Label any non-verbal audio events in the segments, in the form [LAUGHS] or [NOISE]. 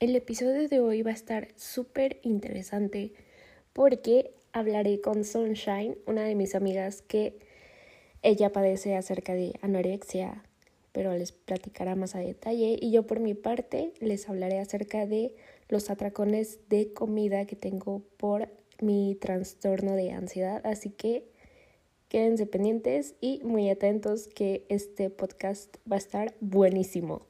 El episodio de hoy va a estar súper interesante porque hablaré con Sunshine, una de mis amigas que ella padece acerca de anorexia, pero les platicará más a detalle. Y yo por mi parte les hablaré acerca de los atracones de comida que tengo por mi trastorno de ansiedad. Así que quédense pendientes y muy atentos que este podcast va a estar buenísimo.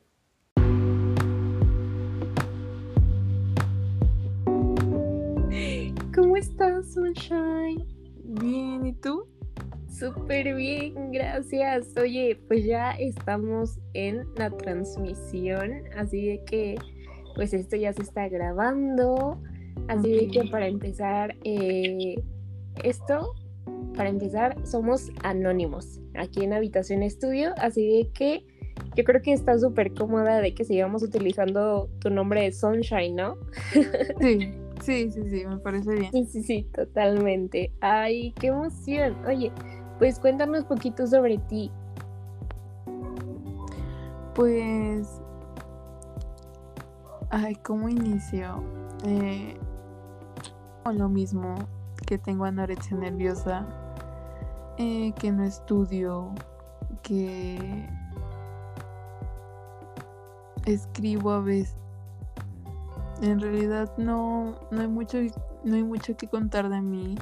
Estás, Sunshine? Bien, ¿y tú? Súper bien, gracias. Oye, pues ya estamos en la transmisión, así de que pues esto ya se está grabando. Así de que para empezar, eh, esto, para empezar, somos anónimos aquí en Habitación Estudio, así de que yo creo que está súper cómoda de que sigamos utilizando tu nombre de Sunshine, ¿no? Sí, [LAUGHS] sí, sí, sí, me parece bien. Sí, sí, sí, totalmente. Ay, qué emoción. Oye, pues cuéntanos un poquito sobre ti. Pues, ay, ¿cómo inicio? Eh, lo mismo, que tengo anorexia nerviosa, eh, que no estudio, que escribo a veces. En realidad no, no hay mucho, no hay mucho que contar de mí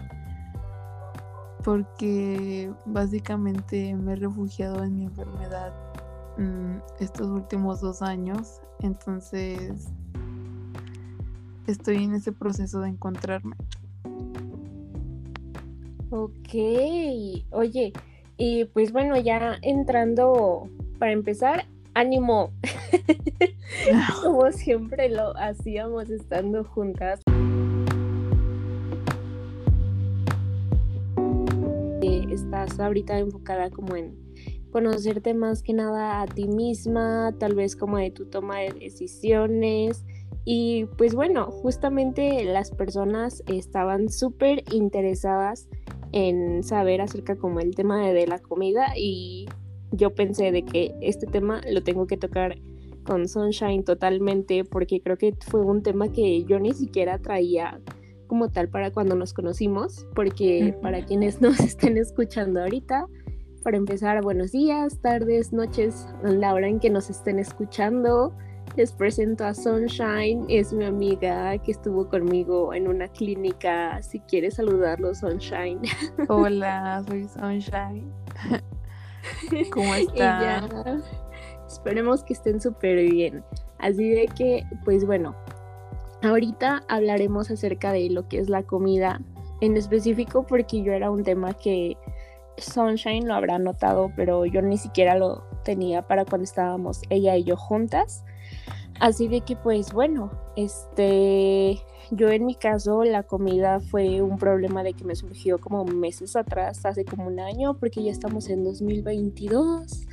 porque básicamente me he refugiado en mi enfermedad mm, estos últimos dos años. Entonces estoy en ese proceso de encontrarme. Ok, oye, y pues bueno, ya entrando, para empezar, ánimo, [LAUGHS] como siempre lo hacíamos estando juntas. Estás ahorita enfocada como en conocerte más que nada a ti misma, tal vez como de tu toma de decisiones, y pues bueno, justamente las personas estaban súper interesadas en saber acerca como el tema de, la comida y yo pensé de que este tema lo tengo que tocar con Sunshine totalmente porque creo que fue un tema que yo ni siquiera traía como tal para cuando nos conocimos, porque para quienes [LAUGHS] nos estén escuchando ahorita, para empezar, buenos días, tardes, noches, la hora en que nos estén escuchando. Les presento a Sunshine, es mi amiga que estuvo conmigo en una clínica. Si quieres saludarlo, Sunshine. [LAUGHS] Hola, soy Sunshine. [LAUGHS] ¿Cómo están? Esperemos que estén súper bien. Así de que, pues bueno, ahorita hablaremos acerca de lo que es la comida en específico porque yo era un tema que Sunshine lo habrá notado, pero yo ni siquiera lo tenía para cuando estábamos ella y yo juntas. Así de que pues bueno, este, yo en mi caso la comida fue un problema de que me surgió como meses atrás, hace como un año, porque ya estamos en 2022.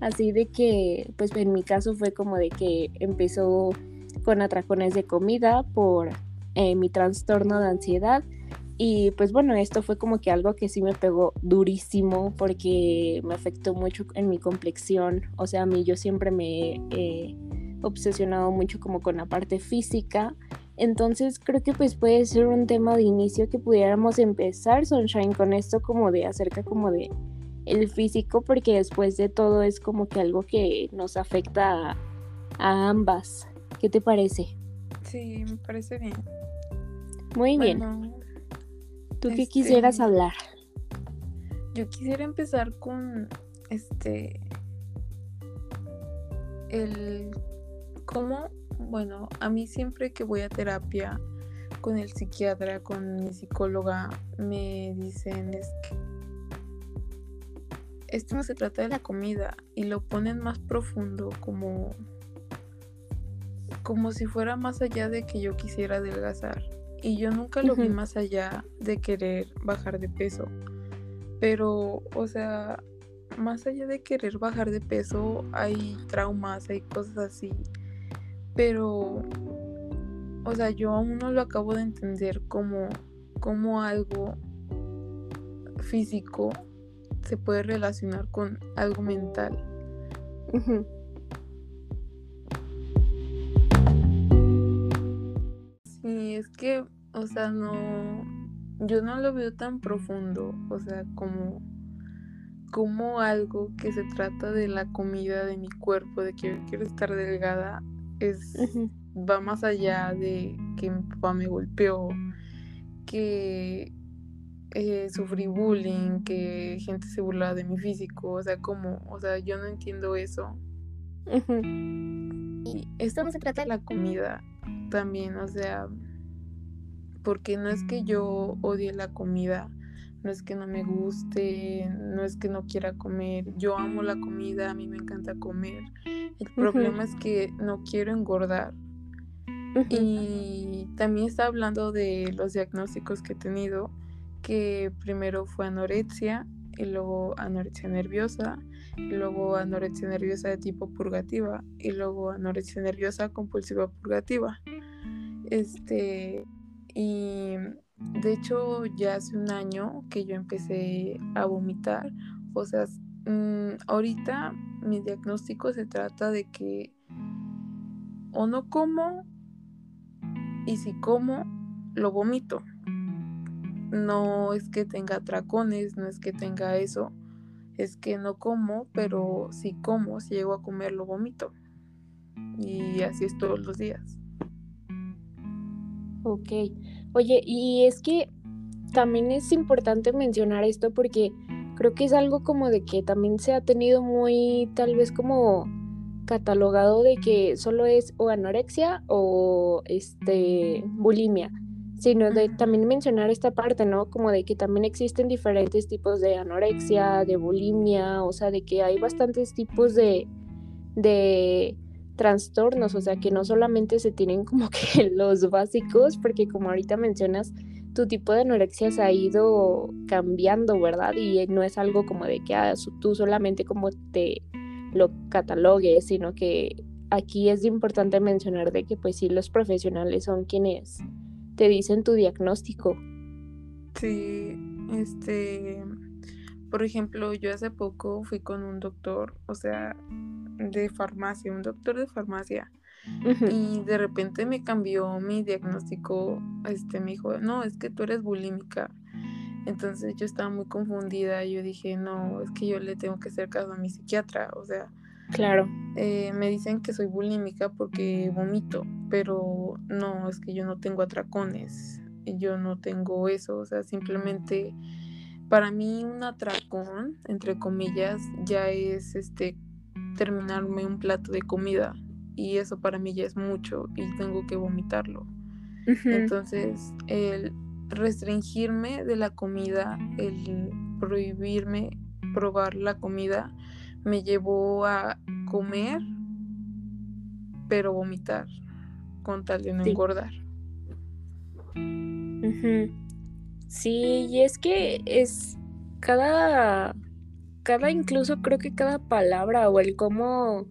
Así de que pues en mi caso fue como de que empezó con atracones de comida por eh, mi trastorno de ansiedad. Y pues bueno, esto fue como que algo que sí me pegó durísimo porque me afectó mucho en mi complexión. O sea, a mí yo siempre me... Eh, obsesionado mucho como con la parte física. Entonces creo que pues puede ser un tema de inicio que pudiéramos empezar, Sunshine, con esto como de acerca como de el físico, porque después de todo es como que algo que nos afecta a, ambas. ¿Qué te parece? Sí, me parece bien. Muy bien. ¿Tú qué quisieras este, hablar? Yo quisiera empezar con este el ¿Cómo? Bueno, a mí siempre que voy a terapia con el psiquiatra, con mi psicóloga, me dicen es que esto no se trata de la comida y lo ponen más profundo como como si fuera más allá de que yo quisiera adelgazar y yo nunca lo vi más allá de querer bajar de peso pero o sea más allá de querer bajar de peso hay traumas hay cosas así pero, o sea, yo aún no lo acabo de entender como, como algo físico se puede relacionar con algo mental. es que, o sea, no, yo no lo veo tan profundo, o sea, como, como algo que se trata de la comida de mi cuerpo, de que yo quiero estar delgada, es, va más allá de que mi papá me golpeó, que eh, sufrí bullying, que gente se burla de mi físico, o sea, como, o sea, yo no entiendo eso. Y esto no se trata de la comida también, o sea, porque no es que yo odie la comida, no es que no me guste, no es que no quiera comer, yo amo la comida, a mí me encanta comer. El problema es que no quiero engordar. Y también está hablando de los diagnósticos que he tenido, que primero fue anorexia, y luego anorexia nerviosa, y luego anorexia nerviosa de tipo purgativa, y luego anorexia nerviosa compulsiva purgativa. Este, y de hecho ya hace un año que yo empecé a vomitar, o sea, mm, ahorita mi diagnóstico se trata de que o no como y si como, lo vomito. No es que tenga atracones, no es que tenga eso, es que no como, pero si como, si llego a comer, lo vomito. Y así es todos los días. Ok. Oye, y es que también es importante mencionar esto porque creo que es algo como de que también se ha tenido muy, tal vez como catalogado de que solo es o anorexia o este bulimia, sino de también mencionar esta parte, ¿no? Como de que también existen diferentes tipos de anorexia, de bulimia, o sea, de que hay bastantes tipos de, de trastornos, o sea, que no solamente se tienen como que [LAUGHS] los básicos, porque como ahorita mencionas, tu tipo de anorexia se ha ido cambiando, ¿verdad? Y no es algo como de que ah, tú solamente como te lo catalogues, sino que aquí es importante mencionar de que pues sí los profesionales son quienes te dicen tu diagnóstico. Sí, este, por ejemplo, yo hace poco fui con un doctor, o sea, de farmacia, un doctor de farmacia. Y de repente me cambió mi diagnóstico, este me dijo, no, es que tú eres bulímica. Entonces yo estaba muy confundida, yo dije, no, es que yo le tengo que hacer caso a mi psiquiatra, o sea, claro. Eh, me dicen que soy bulímica porque vomito, pero no, es que yo no tengo atracones, yo no tengo eso, o sea, simplemente para mí un atracón, entre comillas, ya es este terminarme un plato de comida y eso para mí ya es mucho y tengo que vomitarlo. Entonces, el restringirme de la comida, el prohibirme probar la comida, me llevó a comer, pero vomitar, con tal de no engordar. Sí, y es que es cada, cada, incluso creo que cada palabra o el cómo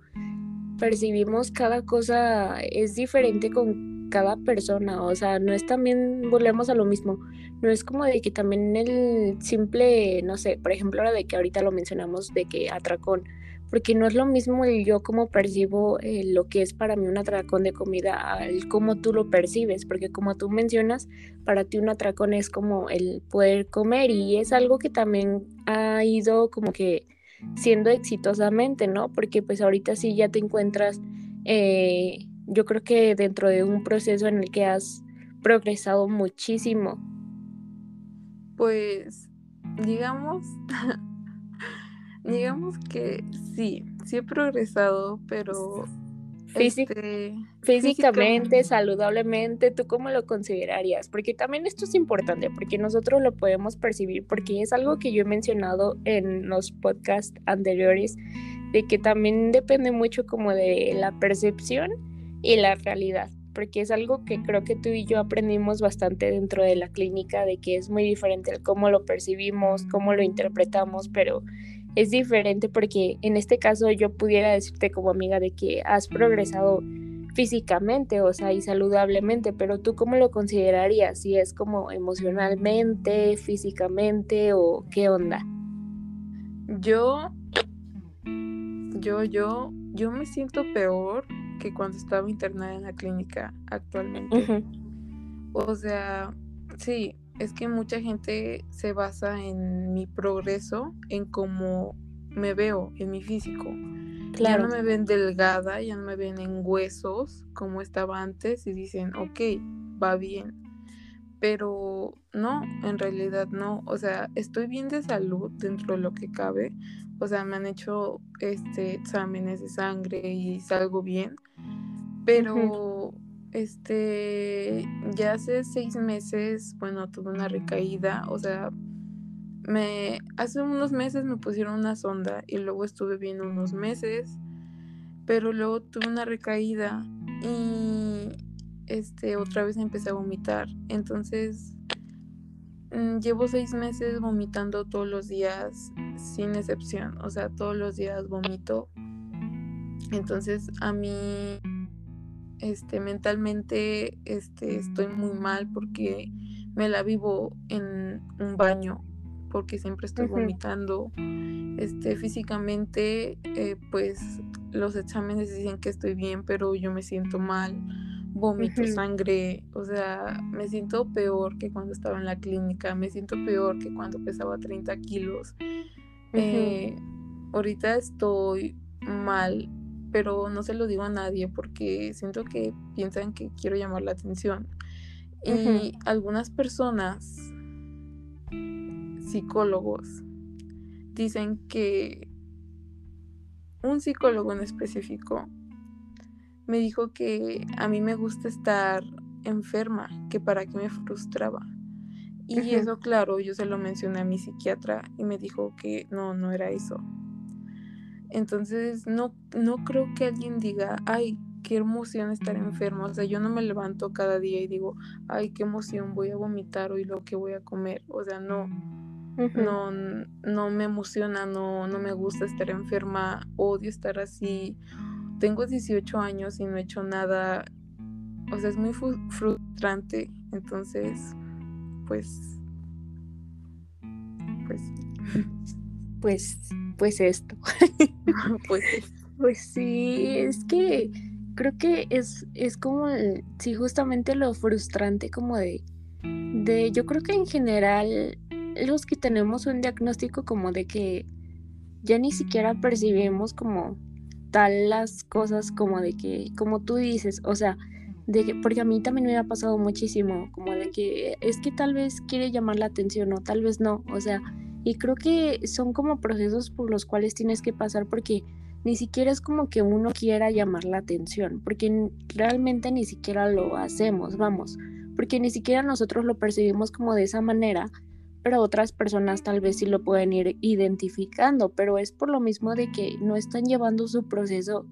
percibimos cada cosa es diferente con cada persona, o sea, no es también, volvemos a lo mismo, no es como de que también el simple, no sé, por ejemplo, ahora de que ahorita lo mencionamos de que atracón, porque no es lo mismo el yo como percibo eh, lo que es para mí un atracón de comida al cómo tú lo percibes, porque como tú mencionas, para ti un atracón es como el poder comer y es algo que también ha ido como que siendo exitosamente, ¿no? Porque pues ahorita sí ya te encuentras eh, yo creo que dentro de un proceso en el que has progresado muchísimo. Pues, digamos, [LAUGHS] digamos que sí, sí he progresado, pero este, físicamente, saludablemente, ¿tú cómo lo considerarías? Porque también esto es importante, porque nosotros lo podemos percibir, porque es algo que yo he mencionado en los podcasts anteriores, de que también depende mucho como de la percepción y la realidad, porque es algo que creo que tú y yo aprendimos bastante dentro de la clínica, de que es muy diferente el cómo lo percibimos, cómo lo interpretamos, pero es diferente porque en este caso yo pudiera decirte como amiga de que has progresado físicamente, o sea, y saludablemente, pero tú cómo lo considerarías, si es como emocionalmente, físicamente o qué onda? Yo, yo, yo, yo me siento peor que cuando estaba internada en la clínica actualmente. O sea, sí, es que mucha gente se basa en mi progreso, en cómo me veo, en mi físico. Ya no me ven delgada, ya no me ven en huesos como estaba antes y dicen, ok, va bien. Pero no, en realidad no. O sea, estoy bien de salud dentro de lo que cabe. O sea, me han hecho este exámenes de sangre y salgo bien. Pero este ya hace seis meses, bueno, tuve una recaída. O sea, me hace unos meses me pusieron una sonda y luego estuve bien unos meses. Pero luego tuve una recaída y este, otra vez empecé a vomitar. Entonces, mm, llevo seis meses vomitando todos los días, sin excepción. O sea, todos los días vomito. Entonces, a mí, este, mentalmente, este, estoy muy mal porque me la vivo en un baño porque siempre estoy vomitando. Este, físicamente, eh, pues los exámenes dicen que estoy bien, pero yo me siento mal vómito, sangre, o sea, me siento peor que cuando estaba en la clínica, me siento peor que cuando pesaba 30 kilos. Eh, ahorita estoy mal, pero no se lo digo a nadie porque siento que piensan que quiero llamar la atención. Y algunas personas, psicólogos, dicen que un psicólogo en específico me dijo que a mí me gusta estar enferma, que para qué me frustraba. Y eso, claro, yo se lo mencioné a mi psiquiatra y me dijo que no, no era eso. Entonces, no, no creo que alguien diga, ay, qué emoción estar enfermo. O sea, yo no me levanto cada día y digo, ay, qué emoción, voy a vomitar hoy lo que voy a comer. O sea, no, no, no me emociona, no, no me gusta estar enferma, odio estar así tengo 18 años y no he hecho nada, o sea, es muy frustrante, entonces, pues, pues, pues, pues esto. [LAUGHS] [LAUGHS] pues, pues sí, es que creo que es, es como, sí, justamente lo frustrante como de, de, yo creo que en general los que tenemos un diagnóstico como de que ya ni siquiera percibimos como tal las cosas como de que, como tú dices, o sea, de que, porque a mí también me ha pasado muchísimo, como de que es que tal vez quiere llamar la atención o tal vez no, o sea, y creo que son como procesos por los cuales tienes que pasar porque ni siquiera es como que uno quiera llamar la atención, porque realmente ni siquiera lo hacemos, vamos, porque ni siquiera nosotros lo percibimos como de esa manera pero otras personas tal vez sí lo pueden ir identificando, pero es por lo mismo de que no están llevando su proceso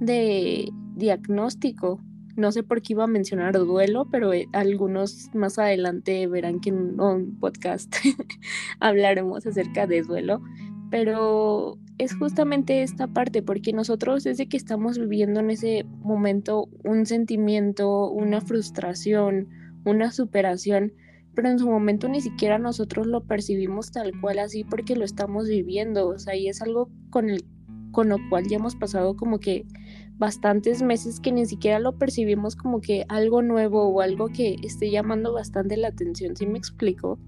de diagnóstico. No sé por qué iba a mencionar duelo, pero eh, algunos más adelante verán que en un podcast [LAUGHS] hablaremos acerca de duelo, pero es justamente esta parte, porque nosotros desde que estamos viviendo en ese momento un sentimiento, una frustración, una superación, pero en su momento ni siquiera nosotros lo percibimos tal cual así porque lo estamos viviendo, o sea, y es algo con el con lo cual ya hemos pasado como que bastantes meses que ni siquiera lo percibimos como que algo nuevo o algo que esté llamando bastante la atención, ¿sí me explico?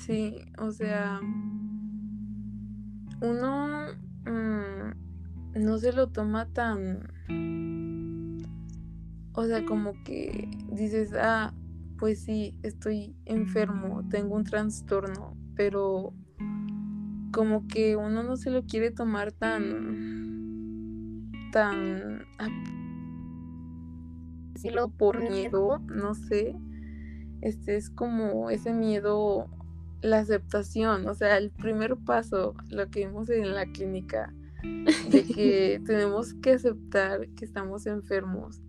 Sí, o sea, uno mm, no se lo toma tan, o sea, como que dices, ah, pues sí, estoy enfermo, tengo un trastorno, pero como que uno no se lo quiere tomar tan, tan, decirlo por miedo, no sé, este es como ese miedo, la aceptación, o sea, el primer paso, lo que vimos en la clínica, de que [LAUGHS] tenemos que aceptar que estamos enfermos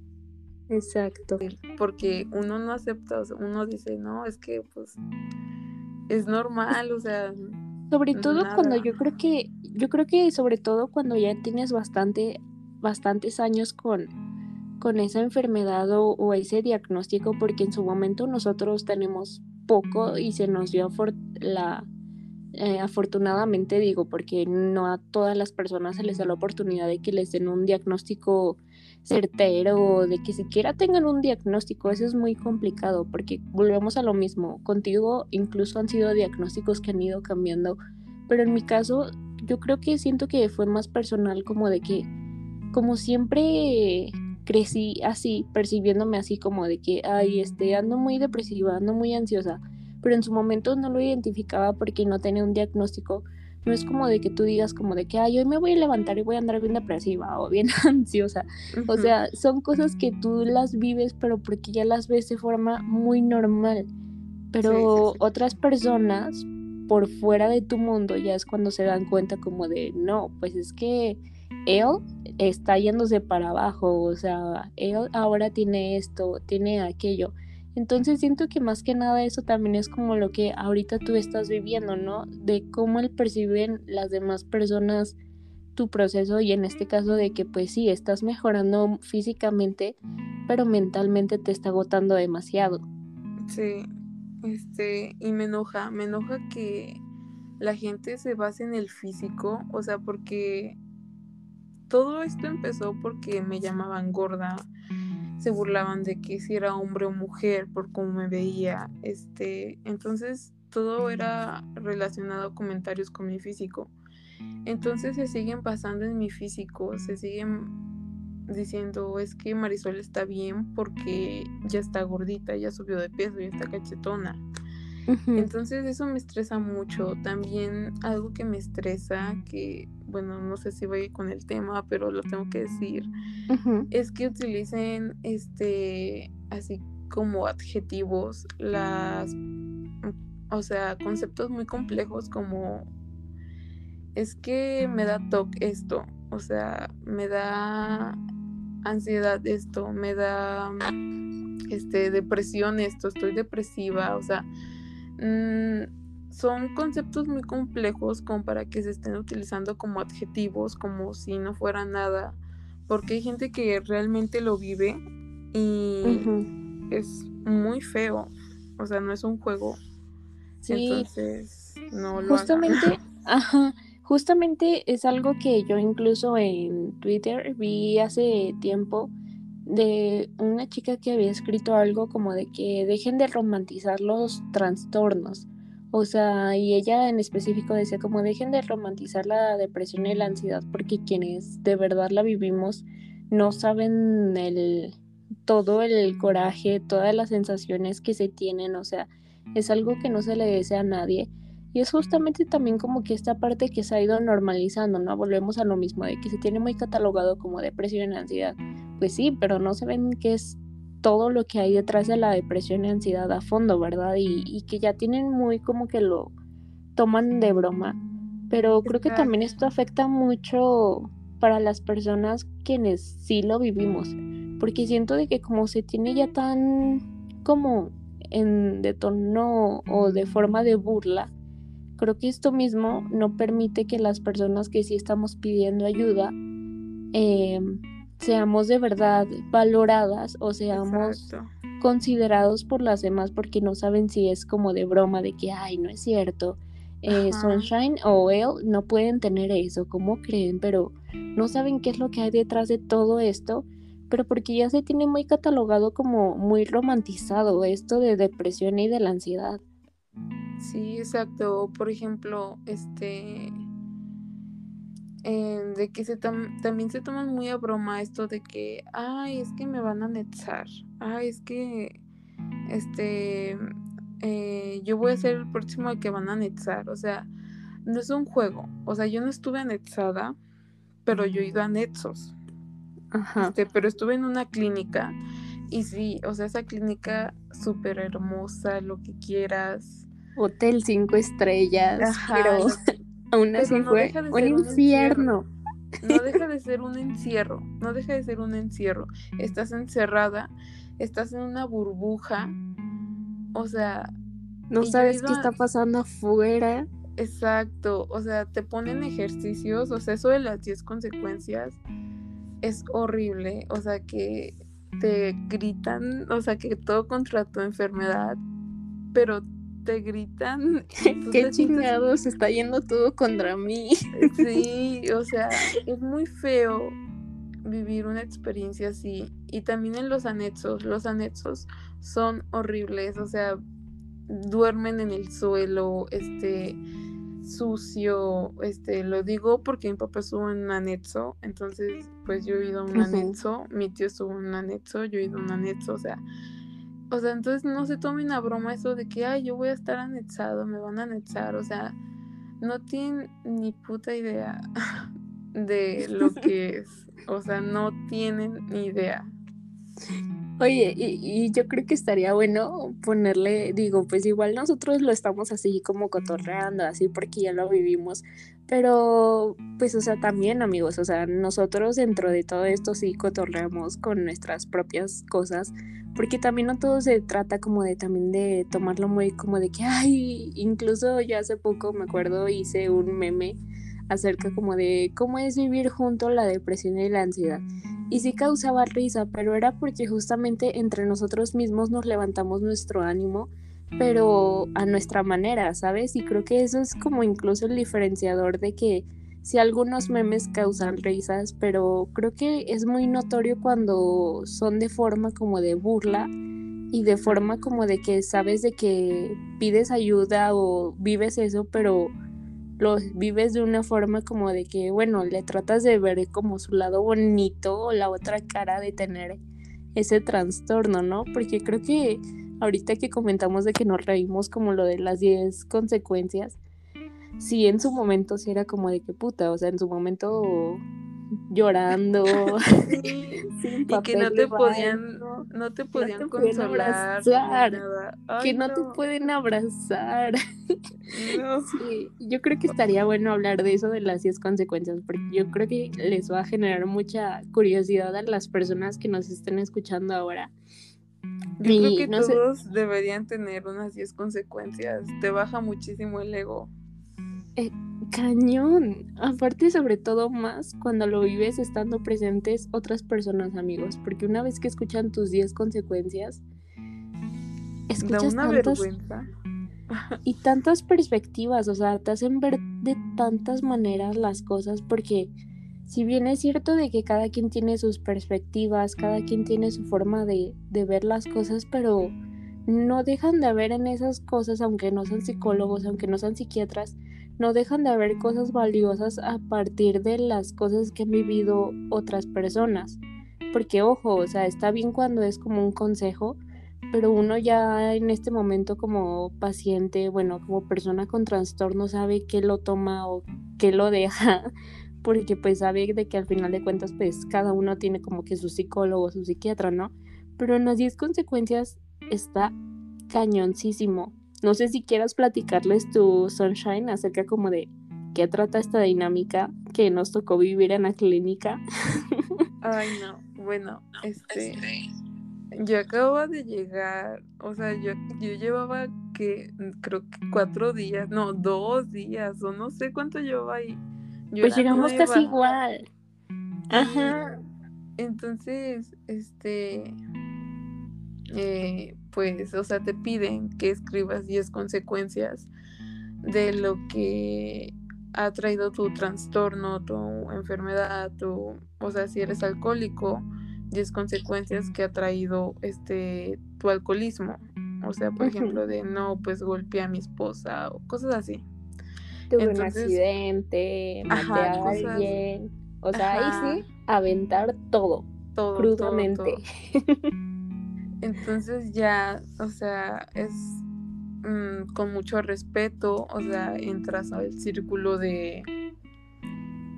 Exacto. Porque uno no acepta, uno dice, no, es que pues es normal, o sea. Sobre todo cuando yo creo que, yo creo que sobre todo cuando ya tienes bastante, bastantes años con, con esa enfermedad o, ese diagnóstico, porque en su momento nosotros tenemos poco y se nos dio la, eh, afortunadamente digo, porque no a todas las personas se les da la oportunidad de que les den un diagnóstico certero, de que siquiera tengan un diagnóstico, eso es muy complicado, porque volvemos a lo mismo, contigo incluso han sido diagnósticos que han ido cambiando, pero en mi caso yo creo que siento que fue más personal como de que, como siempre crecí así, percibiéndome así como de que, ay, este, ando muy depresiva, ando muy ansiosa, pero en su momento no lo identificaba porque no tenía un diagnóstico. No es como de que tú digas como de que, ay, hoy me voy a levantar y voy a andar bien depresiva o bien [LAUGHS] ansiosa. O sea, son cosas que tú las vives, pero porque ya las ves de forma muy normal. Pero otras personas por fuera de tu mundo ya es cuando se dan cuenta como de, no, pues es que él está yéndose para abajo, o sea, él ahora tiene esto, tiene aquello. Entonces siento que más que nada eso también es como lo que ahorita tú estás viviendo, ¿no? De cómo él perciben las demás personas tu proceso y en este caso de que pues sí, estás mejorando físicamente, pero mentalmente te está agotando demasiado. Sí, este, y me enoja, me enoja que la gente se base en el físico, o sea, porque todo esto empezó porque me llamaban gorda, se burlaban de que si era hombre o mujer por cómo me veía, este, entonces todo era relacionado a comentarios con mi físico. Entonces se siguen pasando en mi físico, se siguen diciendo es que Marisol está bien porque ya está gordita, ya subió de peso, ya está cachetona. Entonces eso me estresa mucho. También algo que me estresa, que bueno, no sé si voy con el tema, pero lo tengo que decir, es que utilicen este así como adjetivos las o sea, conceptos muy complejos como es que me da toque esto, o sea, me da ansiedad esto, me da este depresión esto, estoy depresiva, o sea, Mm, son conceptos muy complejos como para que se estén utilizando como adjetivos, como si no fuera nada, porque hay gente que realmente lo vive y es muy feo, o sea, no es un juego. Sí. Entonces, no lo Justamente, [LAUGHS] ajá, justamente es algo que yo incluso en Twitter vi hace tiempo de una chica que había escrito algo como de que dejen de romantizar los trastornos. O sea, y ella en específico decía como dejen de romantizar la depresión y la ansiedad porque quienes de verdad la vivimos no saben el todo el coraje, todas las sensaciones que se tienen, o sea, es algo que no se le desea a nadie. Y es justamente también como que esta parte que se ha ido normalizando, ¿no? Volvemos a lo mismo, de que se tiene muy catalogado como depresión y ansiedad pues sí, pero no se ven qué es todo lo que hay detrás de la depresión y ansiedad a fondo, ¿verdad? Y, que ya tienen muy como que lo toman de broma. Pero creo que también esto afecta mucho para las personas quienes sí lo vivimos. Porque siento de que como se tiene ya tan como en de tono o de forma de burla, creo que esto mismo no permite que las personas que sí estamos pidiendo ayuda eh, seamos de verdad valoradas o seamos considerados por las demás porque no saben si es como de broma de que, ay, no es cierto. Eh, Sunshine o él no pueden tener eso, ¿cómo creen? Pero no saben qué es lo que hay detrás de todo esto, pero porque ya se tiene muy catalogado como muy romantizado esto de depresión y de la ansiedad. Sí, exacto. Por ejemplo, este eh, de que se también se toman muy a broma esto de que, ay, es que me van a anexar, ay, es que, este, eh, yo voy a ser el próximo al que van a anexar, o sea, no es un juego, o sea, yo no estuve anexada, pero yo he ido a anexos, Ajá. Este, pero estuve en una clínica y sí, o sea, esa clínica súper hermosa, lo que quieras. Hotel cinco estrellas, pero [LAUGHS] Aún así fue un infierno. No [LAUGHS] deja de ser un encierro, no deja de ser un encierro. Estás encerrada, estás en una burbuja, o sea... No sabes qué está pasando afuera. Exacto, o sea, te ponen ejercicios, o sea, eso de las 10 consecuencias es horrible, o sea, que te gritan, o sea, que todo contra tu enfermedad, pero te gritan. [LAUGHS] Qué chingados, está yendo todo contra mí. Sí, o sea, es muy feo vivir una experiencia así. Y también en los anexos, los anexos son horribles, o sea, duermen en el suelo, este sucio, este, lo digo porque mi papá estuvo en un anexo, entonces pues yo he ido a un anexo, mi tío estuvo en un anexo, yo he ido a un anexo, o sea, o sea, entonces no se tomen a broma eso de que, ay, yo voy a estar anexado, me van a anexar, o sea, no tienen ni puta idea [LAUGHS] de lo que es, o sea, no tienen ni idea. Oye, y, yo creo que estaría bueno ponerle, digo, pues igual nosotros lo estamos así como cotorreando, así porque ya lo vivimos, pero pues, o sea, también amigos, o sea, nosotros dentro de todo esto sí cotorreamos con nuestras propias cosas, porque también no todo se trata como de también de tomarlo muy como de que, ay, incluso yo hace poco me acuerdo hice un meme acerca como de cómo es vivir junto la depresión y la ansiedad y sí causaba risa, pero era porque justamente entre nosotros mismos nos levantamos nuestro ánimo, pero a nuestra manera, ¿sabes? Y creo que eso es como incluso el diferenciador de que si algunos memes causan risas, pero creo que es muy notorio cuando son de forma como de burla y de forma como de que sabes de que pides ayuda o vives eso, pero lo vives de una forma como de que, bueno, le tratas de ver como su lado bonito o la otra cara de tener ese trastorno, ¿no? Porque creo que ahorita que comentamos de que nos reímos como lo de las 10 consecuencias, sí en su momento sí era como de que puta, o sea, en su momento llorando [LAUGHS] y que no te podían no te podían consolar que no, te pueden abrazar. [LAUGHS] Yo creo que estaría bueno hablar de eso de las 10 consecuencias porque yo creo que les va a generar mucha curiosidad a las personas que nos estén escuchando ahora. Yo creo que todos deberían tener unas 10 consecuencias te baja muchísimo el ego. Eh, cañón. Aparte, sobre todo más cuando lo vives estando presentes otras personas, amigos. Porque una vez que escuchan tus 10 consecuencias, escuchas una tantas, vergüenza. [LAUGHS] y tantas perspectivas. O sea, te hacen ver de tantas maneras las cosas. Porque si bien es cierto de que cada quien tiene sus perspectivas, cada quien tiene su forma de, de ver las cosas, pero no dejan de haber en esas cosas, aunque no sean psicólogos, aunque no sean psiquiatras, no dejan de haber cosas valiosas a partir de las cosas que han vivido otras personas. Porque ojo, o sea, está bien cuando es como un consejo, pero uno ya en este momento como paciente, bueno, como persona con trastorno sabe qué lo toma o qué lo deja, [LAUGHS] porque pues sabe de que al final de cuentas pues cada uno tiene como que su psicólogo, su psiquiatra, ¿no? Pero en las 10 consecuencias está cañoncísimo. No sé si quieras platicarles tu Sunshine acerca como de qué trata esta dinámica que nos tocó vivir en la clínica. [LAUGHS] Ay, no. Bueno, este... Yo acabo de llegar, o sea, yo, yo llevaba que creo que cuatro días, no, dos días, o no sé cuánto llevaba ahí. pues llegamos casi igual. Ajá. Entonces, este, eh, pues, o sea, te piden que escribas 10 consecuencias de lo que ha traído tu trastorno, tu enfermedad, tu, o sea, si eres alcohólico, 10 consecuencias que ha traído este tu alcoholismo. O sea, por ejemplo, de no, pues golpeé a mi esposa o cosas así. Tuve un accidente, maté a alguien. O sea, ahí sí, aventar todo, todo crudamente. [LAUGHS] Entonces ya, o sea, es mm, con mucho respeto, o sea, entras al círculo de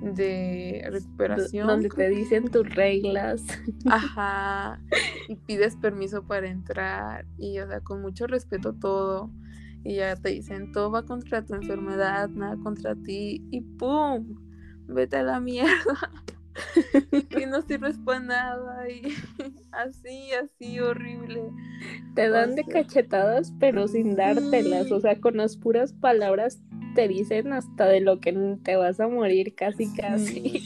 de recuperación. Donde te dicen tus reglas. [LAUGHS] Ajá. Y pides permiso para entrar. Y o sea, con mucho respeto todo. Y ya te dicen, todo va contra tu enfermedad, nada contra ti. Y ¡pum! Vete a la mierda. [LAUGHS] [LAUGHS] que no sirves para nada y [LAUGHS] así, así horrible. Te dan de cachetadas pero sin dártelas, o sea, con las puras palabras te dicen hasta de lo que te vas a morir casi casi.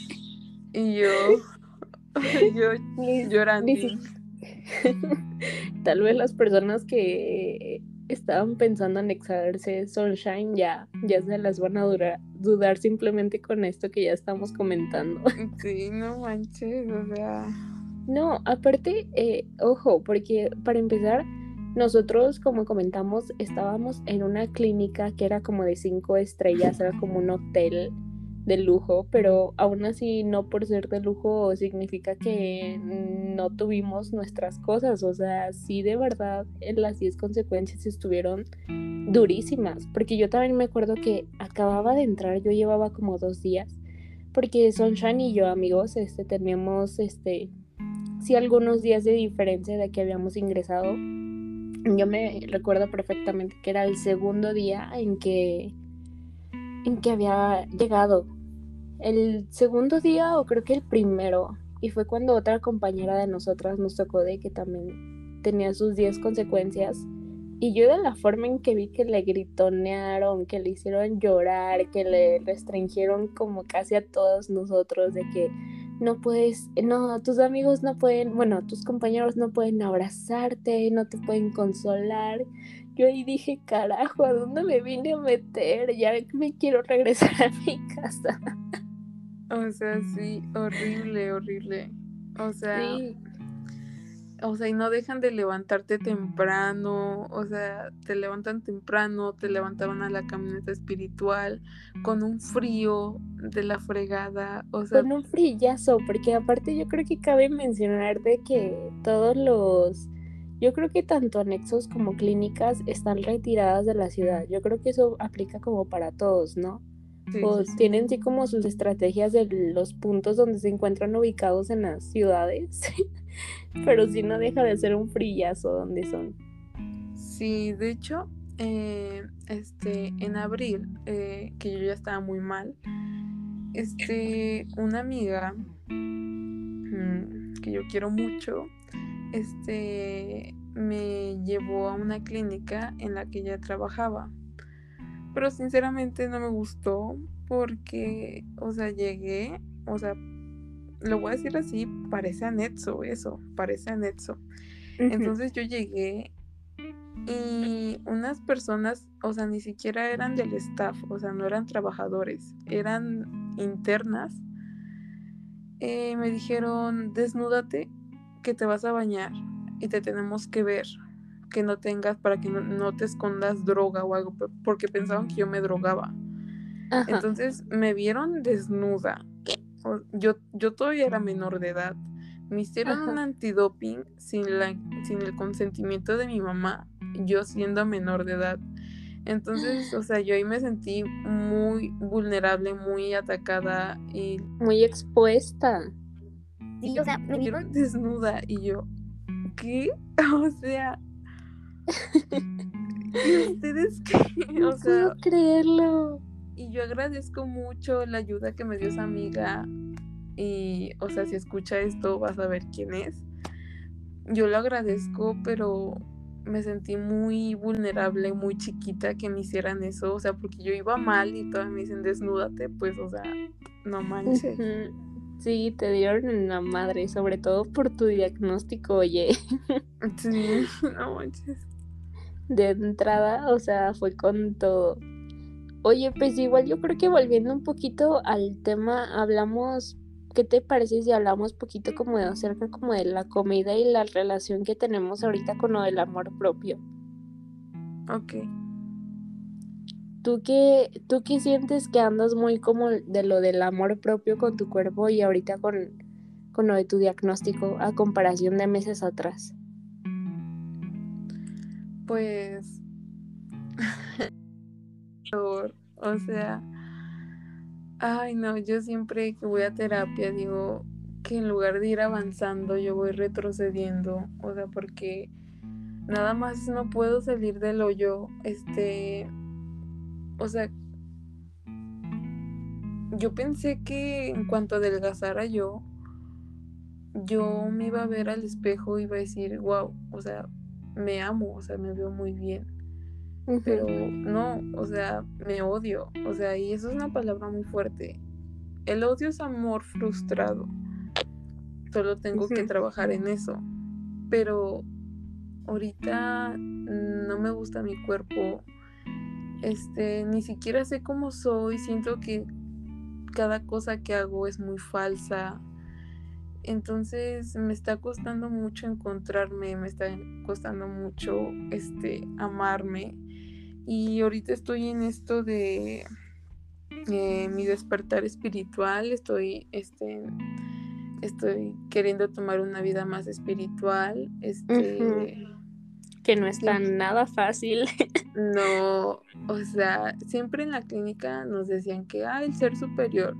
Y yo, [LAUGHS] yo llorando. Tal vez las personas que estaban pensando anexarse Sunshine, ya, ya se las van a dudar simplemente con esto que ya estamos comentando. [LAUGHS] Sí, no manches, o sea. No, aparte, eh, ojo, porque para empezar, nosotros, como comentamos, estábamos en una clínica que era como de cinco estrellas, era como un hotel de lujo, pero aún así no por ser de lujo significa que no tuvimos nuestras cosas, o sea, sí de verdad las 10 consecuencias estuvieron durísimas, porque yo también me acuerdo que acababa de entrar, yo llevaba como dos días, porque Sunshine y yo amigos, este, teníamos, este, sí algunos días de diferencia de que habíamos ingresado, yo me recuerdo perfectamente que era el segundo día en que en que había llegado el segundo día o creo que el primero. Y fue cuando otra compañera de nosotras nos tocó de que también tenía sus 10 consecuencias. Y yo de la forma en que vi que le gritonearon, que le hicieron llorar, que le restringieron como casi a todos nosotros de que no puedes, no, tus amigos no pueden, bueno, tus compañeros no pueden abrazarte, no te pueden consolar. Yo ahí dije, carajo, ¿a dónde me vine a meter? Ya me quiero regresar a mi casa. O sea, sí, horrible, horrible. O sea, o sea, y no dejan de levantarte temprano, o sea, te levantan temprano, te levantaban a la camioneta espiritual con un frío de la fregada, o sea, con un frillazo, porque aparte yo creo que cabe mencionar de que todos los yo creo que tanto anexos como clínicas están retiradas de la ciudad. Yo creo que eso aplica como para todos, ¿no? O tienen sí como sus estrategias de los puntos donde se encuentran ubicados en las ciudades, [LAUGHS] pero sí no deja de ser un frillazo donde son. Sí, de hecho, eh, este, en abril, eh, que yo ya estaba muy mal, este, una amiga mm, que yo quiero mucho, este, me llevó a una clínica en la que ella trabajaba pero sinceramente no me gustó porque, o sea, llegué, o sea, lo voy a decir así, parece anexo eso, parece anexo. Entonces yo llegué y unas personas, o sea, ni siquiera eran del staff, o sea, no eran trabajadores, eran internas. Eh, me dijeron, desnúdate, que te vas a bañar y te tenemos que ver que no tengas para que no, te escondas droga o algo, porque pensaban que yo me drogaba. Entonces me vieron desnuda. Yo, yo todavía era menor de edad. Me hicieron un antidoping sin, la, sin el consentimiento de mi mamá, yo siendo menor de edad. Entonces, [GASPS] o sea, yo ahí me sentí muy vulnerable, muy atacada y... Muy expuesta. Sí, o sea, me vieron desnuda y yo, ¿qué? [LAUGHS] O sea, ¿Y ustedes qué? [LAUGHS] O sea, creerlo. Y yo agradezco mucho la ayuda que me dio esa amiga. Y, o sea, si escucha esto, vas a ver quién es. Yo lo agradezco, pero me sentí muy vulnerable, muy chiquita que me hicieran eso. O sea, porque yo iba mal y todavía me dicen desnúdate, pues, o sea, no manches. Sí, te dieron en la madre, sobre todo por tu diagnóstico, oye. Sí, [LAUGHS] no manches de entrada, o sea, fue con todo. Oye, pues igual yo creo que volviendo un poquito al tema, hablamos, ¿qué te parece si hablamos poquito como de acerca como de la comida y la relación que tenemos ahorita con lo del amor propio? Ok. ¿Tú qué, ¿Tú qué sientes que andas muy como de lo del amor propio con tu cuerpo y ahorita con, con lo de tu diagnóstico a comparación de meses atrás? Pues, [LAUGHS] o sea, ay no, yo siempre que voy a terapia digo que en lugar de ir avanzando yo voy retrocediendo, o sea, porque nada más no puedo salir del hoyo, este, o sea, yo pensé que en cuanto adelgazara yo, yo me iba a ver al espejo y iba a decir, wow, o sea, me amo, o sea, me veo muy bien. Pero no, o sea, me odio. O sea, y eso es una palabra muy fuerte. El odio es amor frustrado. Solo tengo que trabajar en eso. Pero, ahorita no me gusta mi cuerpo. Este, ni siquiera sé cómo soy, siento que cada cosa que hago es muy falsa. Entonces me está costando mucho encontrarme, me está costando mucho este amarme. Y ahorita estoy en esto de eh, mi despertar espiritual, estoy este estoy queriendo tomar una vida más espiritual, este que no es tan nada fácil. [LAUGHS] No, o sea, siempre en la clínica nos decían que ah, el ser superior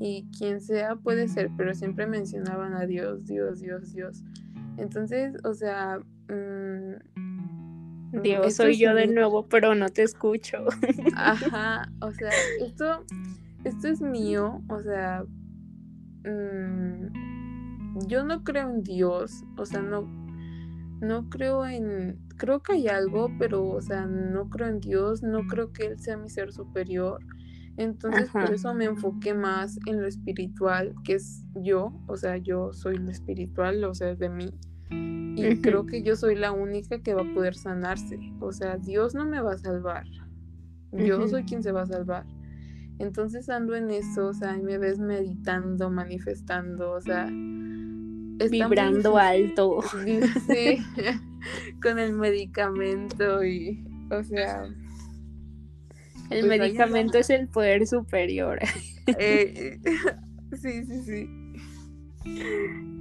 y quien sea puede ser, pero siempre mencionaban a Dios, Dios, Dios, Dios. Entonces, o sea, mm, Dios, soy yo de nuevo, pero no te escucho. Ajá, o sea, [LAUGHS] esto, esto es mío, o sea, mm, yo no creo en Dios, o sea, no, no creo en, creo que hay algo, pero, o sea, no creo en Dios, no creo que Él sea mi ser superior. Entonces, por eso me enfoqué más en lo espiritual, que es yo, o sea, yo soy lo espiritual, o sea, de mí. Y creo que yo soy la única que va a poder sanarse. O sea, Dios no me va a salvar. Yo soy quien se va a salvar. Entonces ando en eso, o sea, me ves meditando, manifestando, o sea, vibrando alto. [LAUGHS] Sí, [LAUGHS] [LAUGHS] con el medicamento y, o sea... El pues medicamento es el poder superior. Eh, [LAUGHS] [LAUGHS] sí, sí, sí.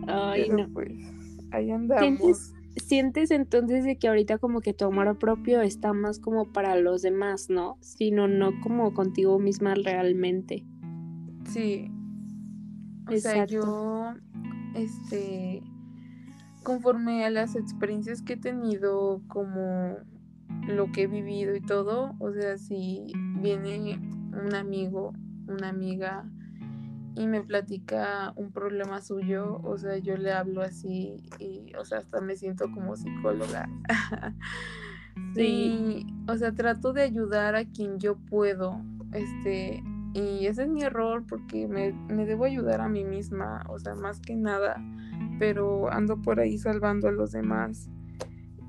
Ay, no. Pues, ahí andamos. ¿Sientes, entonces de que ahorita como que tu amor propio está más como para los demás, ¿no? Sino no como contigo misma realmente. Sí. O sea, yo este, conforme a las experiencias que he tenido, como lo que he vivido y todo, o sea, si viene un amigo, una amiga y me platica un problema suyo, o sea, yo le hablo así y, o sea, hasta me siento como psicóloga. [LAUGHS] sí, o sea, trato de ayudar a quien yo puedo, este, y ese es mi error porque me, debo ayudar a mí misma, o sea, más que nada, pero ando por ahí salvando a los demás.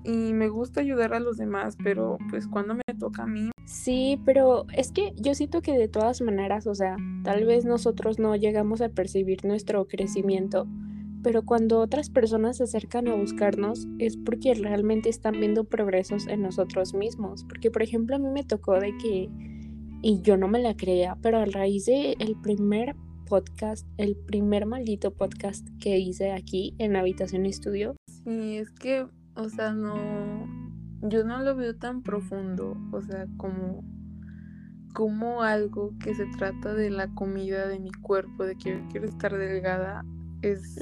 Y me gusta ayudar a los demás, pero pues cuando me toca a mí. Sí, pero es que yo siento que de todas maneras, o sea, tal vez nosotros no llegamos a percibir nuestro crecimiento, pero cuando otras personas se acercan a buscarnos es porque realmente están viendo progresos en nosotros mismos. Porque, por ejemplo, a mí me tocó de que y yo no me la creía, pero a raíz de el primer podcast, el primer maldito podcast que hice aquí en Habitación Estudio. Sí, es que, o sea, no, yo no lo veo tan profundo, o sea, como, como algo que se trata de la comida de mi cuerpo, de que yo quiero estar delgada, es,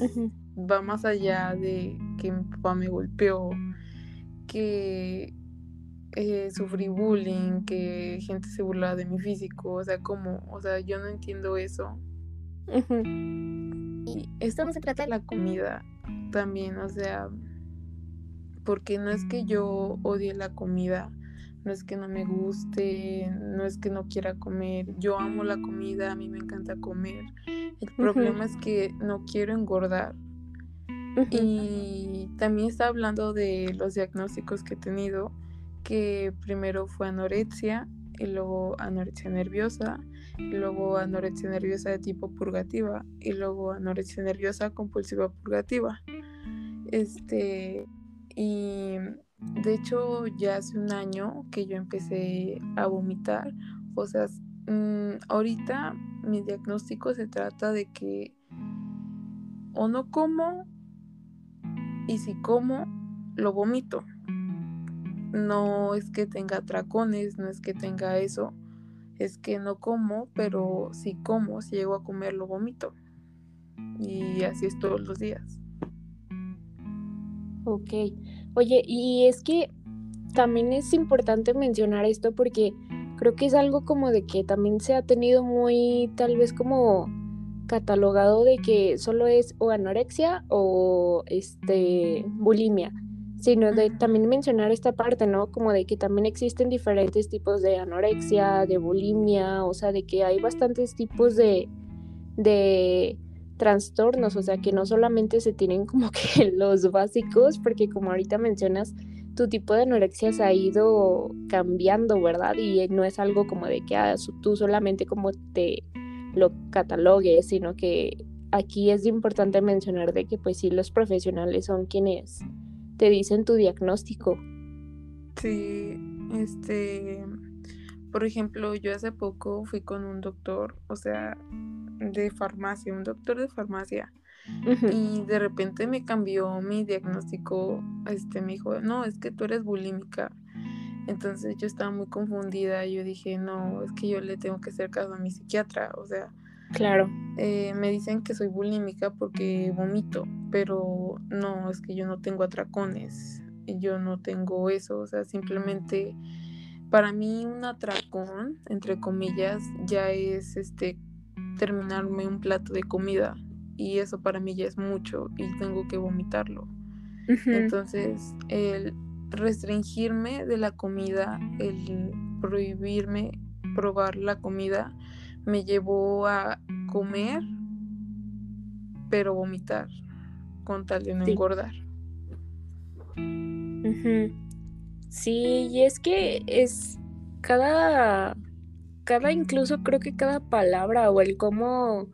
va más allá de que mi papá me golpeó, que eh, sufrí bullying, que gente se burlaba de mi físico, o sea, como, o sea, yo no entiendo eso. Y esto no se trata de la comida también, o sea, porque no es que yo odie la comida, no es que no me guste, no es que no quiera comer, yo amo la comida, a mí me encanta comer. El problema es que no quiero engordar. Y también está hablando de los diagnósticos que he tenido que primero fue anorexia y luego anorexia nerviosa, y luego anorexia nerviosa de tipo purgativa y luego anorexia nerviosa compulsiva purgativa. Este, y de hecho ya hace un año que yo empecé a vomitar, o sea, mm, ahorita mi diagnóstico se trata de que o no como y si como lo vomito no es que tenga tracones, no es que tenga eso, es que no como, pero si como, si llego a comer, lo vomito. Y así es todos los días. Ok. Oye, y es que también es importante mencionar esto porque creo que es algo como de que también se ha tenido muy, tal vez como catalogado de que solo es o anorexia o este bulimia sino de también mencionar esta parte, ¿no? Como de que también existen diferentes tipos de anorexia, de bulimia, o sea, de que hay bastantes tipos de, de trastornos, o sea, que no solamente se tienen como [LAUGHS] que los básicos, porque como ahorita mencionas, tu tipo de anorexia se ha ido cambiando, ¿verdad? Y no es algo como de que ah, tú solamente como te lo catalogues, sino que aquí es importante mencionar de que pues sí los profesionales son quienes te dicen tu diagnóstico. Sí, este, por ejemplo, yo hace poco fui con un doctor, o sea, de farmacia, un doctor de farmacia. Y de repente me cambió mi diagnóstico, este me dijo, no, es que tú eres bulímica. Entonces yo estaba muy confundida, yo dije, no, es que yo le tengo que hacer caso a mi psiquiatra, o sea, Claro. Eh, me dicen que soy bulímica porque vomito, pero no, es que yo no tengo atracones, yo no tengo eso, o sea, simplemente para mí un atracón, entre comillas, ya es este terminarme un plato de comida y eso para mí ya es mucho y tengo que vomitarlo. Entonces, el restringirme de la comida, el prohibirme probar la comida, me llevó a comer, pero vomitar, con tal de no engordar. Sí, y es que es cada, cada, incluso creo que cada palabra o el cómo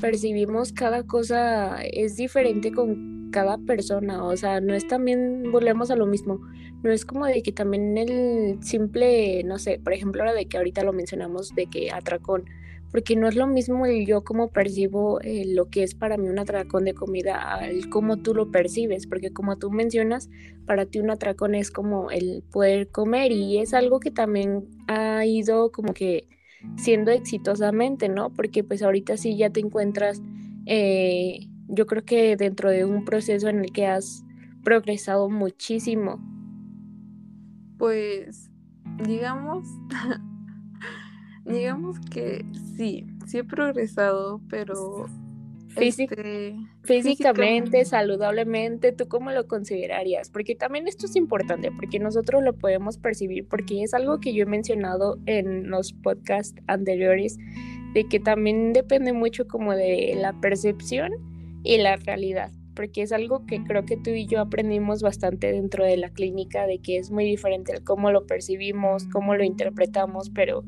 percibimos cada cosa es diferente con cada persona, o sea, no es también, volvemos a lo mismo, no es como de que también el simple, no sé, por ejemplo, ahora de que ahorita lo mencionamos de que atracón, porque no es lo mismo el yo como percibo eh, lo que es para mí un atracón de comida al cómo tú lo percibes, porque como tú mencionas, para ti un atracón es como el poder comer y es algo que también ha ido como que siendo exitosamente, ¿no? Porque pues ahorita sí ya te encuentras, eh, yo creo que dentro de un proceso en el que has progresado muchísimo. Pues, digamos, [LAUGHS] digamos que sí, sí he progresado, pero este, físicamente, saludablemente, ¿tú cómo lo considerarías? Porque también esto es importante, porque nosotros lo podemos percibir, porque es algo que yo he mencionado en los podcasts anteriores, de que también depende mucho como de la percepción y la realidad, porque es algo que creo que tú y yo aprendimos bastante dentro de la clínica, de que es muy diferente el cómo lo percibimos, cómo lo interpretamos, pero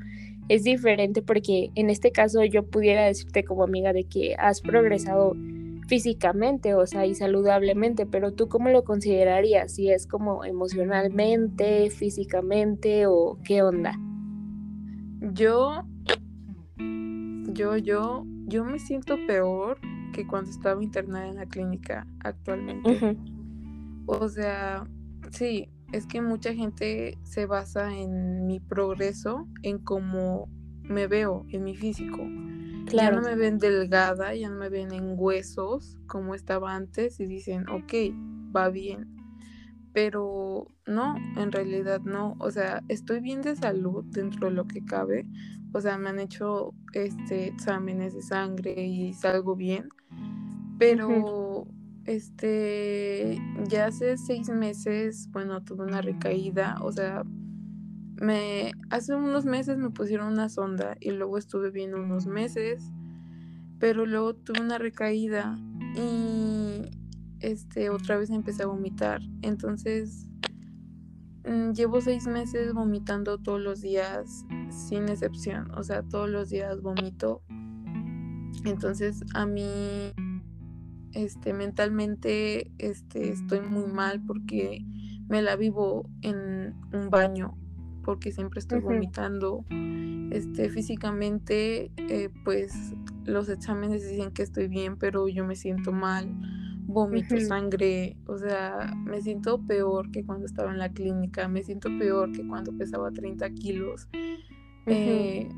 es diferente porque en este caso yo pudiera decirte como amiga de que has progresado físicamente, o sea, y saludablemente, pero tú cómo lo considerarías, si es como emocionalmente, físicamente o qué onda? Yo, yo, yo, yo me siento peor que cuando estaba internada en la clínica actualmente. O sea, sí, es que mucha gente se basa en mi progreso, en cómo me veo, en mi físico. Ya no me ven delgada, ya no me ven en huesos como estaba antes y dicen, ok, va bien. Pero no, en realidad no. O sea, estoy bien de salud dentro de lo que cabe. O sea, me han hecho este exámenes de sangre y salgo bien. Pero este, ya hace seis meses, bueno, tuve una recaída, o sea, me, hace unos meses me pusieron una sonda y luego estuve bien unos meses, pero luego tuve una recaída y, este, otra vez empecé a vomitar, entonces, mm, llevo seis meses vomitando todos los días, sin excepción, o sea, todos los días vomito, entonces a mí este, mentalmente este, estoy muy mal porque me la vivo en un baño porque siempre estoy vomitando. Este físicamente eh, pues los exámenes dicen que estoy bien pero yo me siento mal vomito sangre o sea me siento peor que cuando estaba en la clínica me siento peor que cuando pesaba 30 kilos. Eh,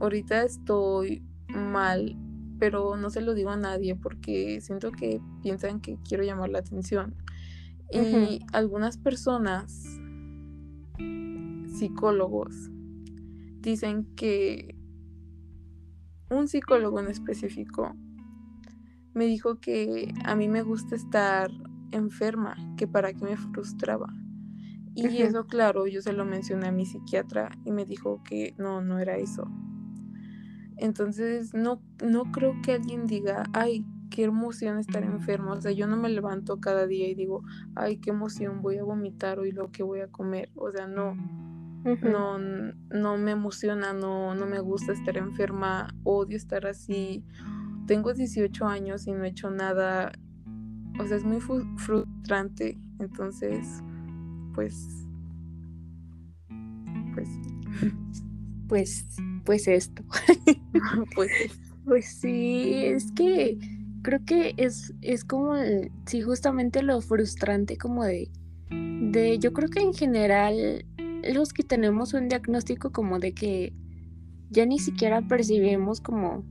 ahorita estoy mal pero no se lo digo a nadie porque siento que piensan que quiero llamar la atención. Y algunas personas, psicólogos, dicen que un psicólogo en específico me dijo que a mí me gusta estar enferma, que para qué me frustraba. Y eso, claro, yo se lo mencioné a mi psiquiatra y me dijo que no, no era eso. Entonces, no, no creo que alguien diga, ay, qué emoción estar enfermo. O sea, yo no me levanto cada día y digo, ay, qué emoción, voy a vomitar hoy lo que voy a comer. O sea, no, no, no me emociona, no, no me gusta estar enferma, odio estar así. Tengo 18 años y no he hecho nada. O sea, es muy frustrante. Entonces, pues, pues, pues, pues esto. [LAUGHS] pues, pues sí, es que creo que es, es como, sí, justamente lo frustrante como de, de, yo creo que en general los que tenemos un diagnóstico como de que ya ni siquiera percibimos como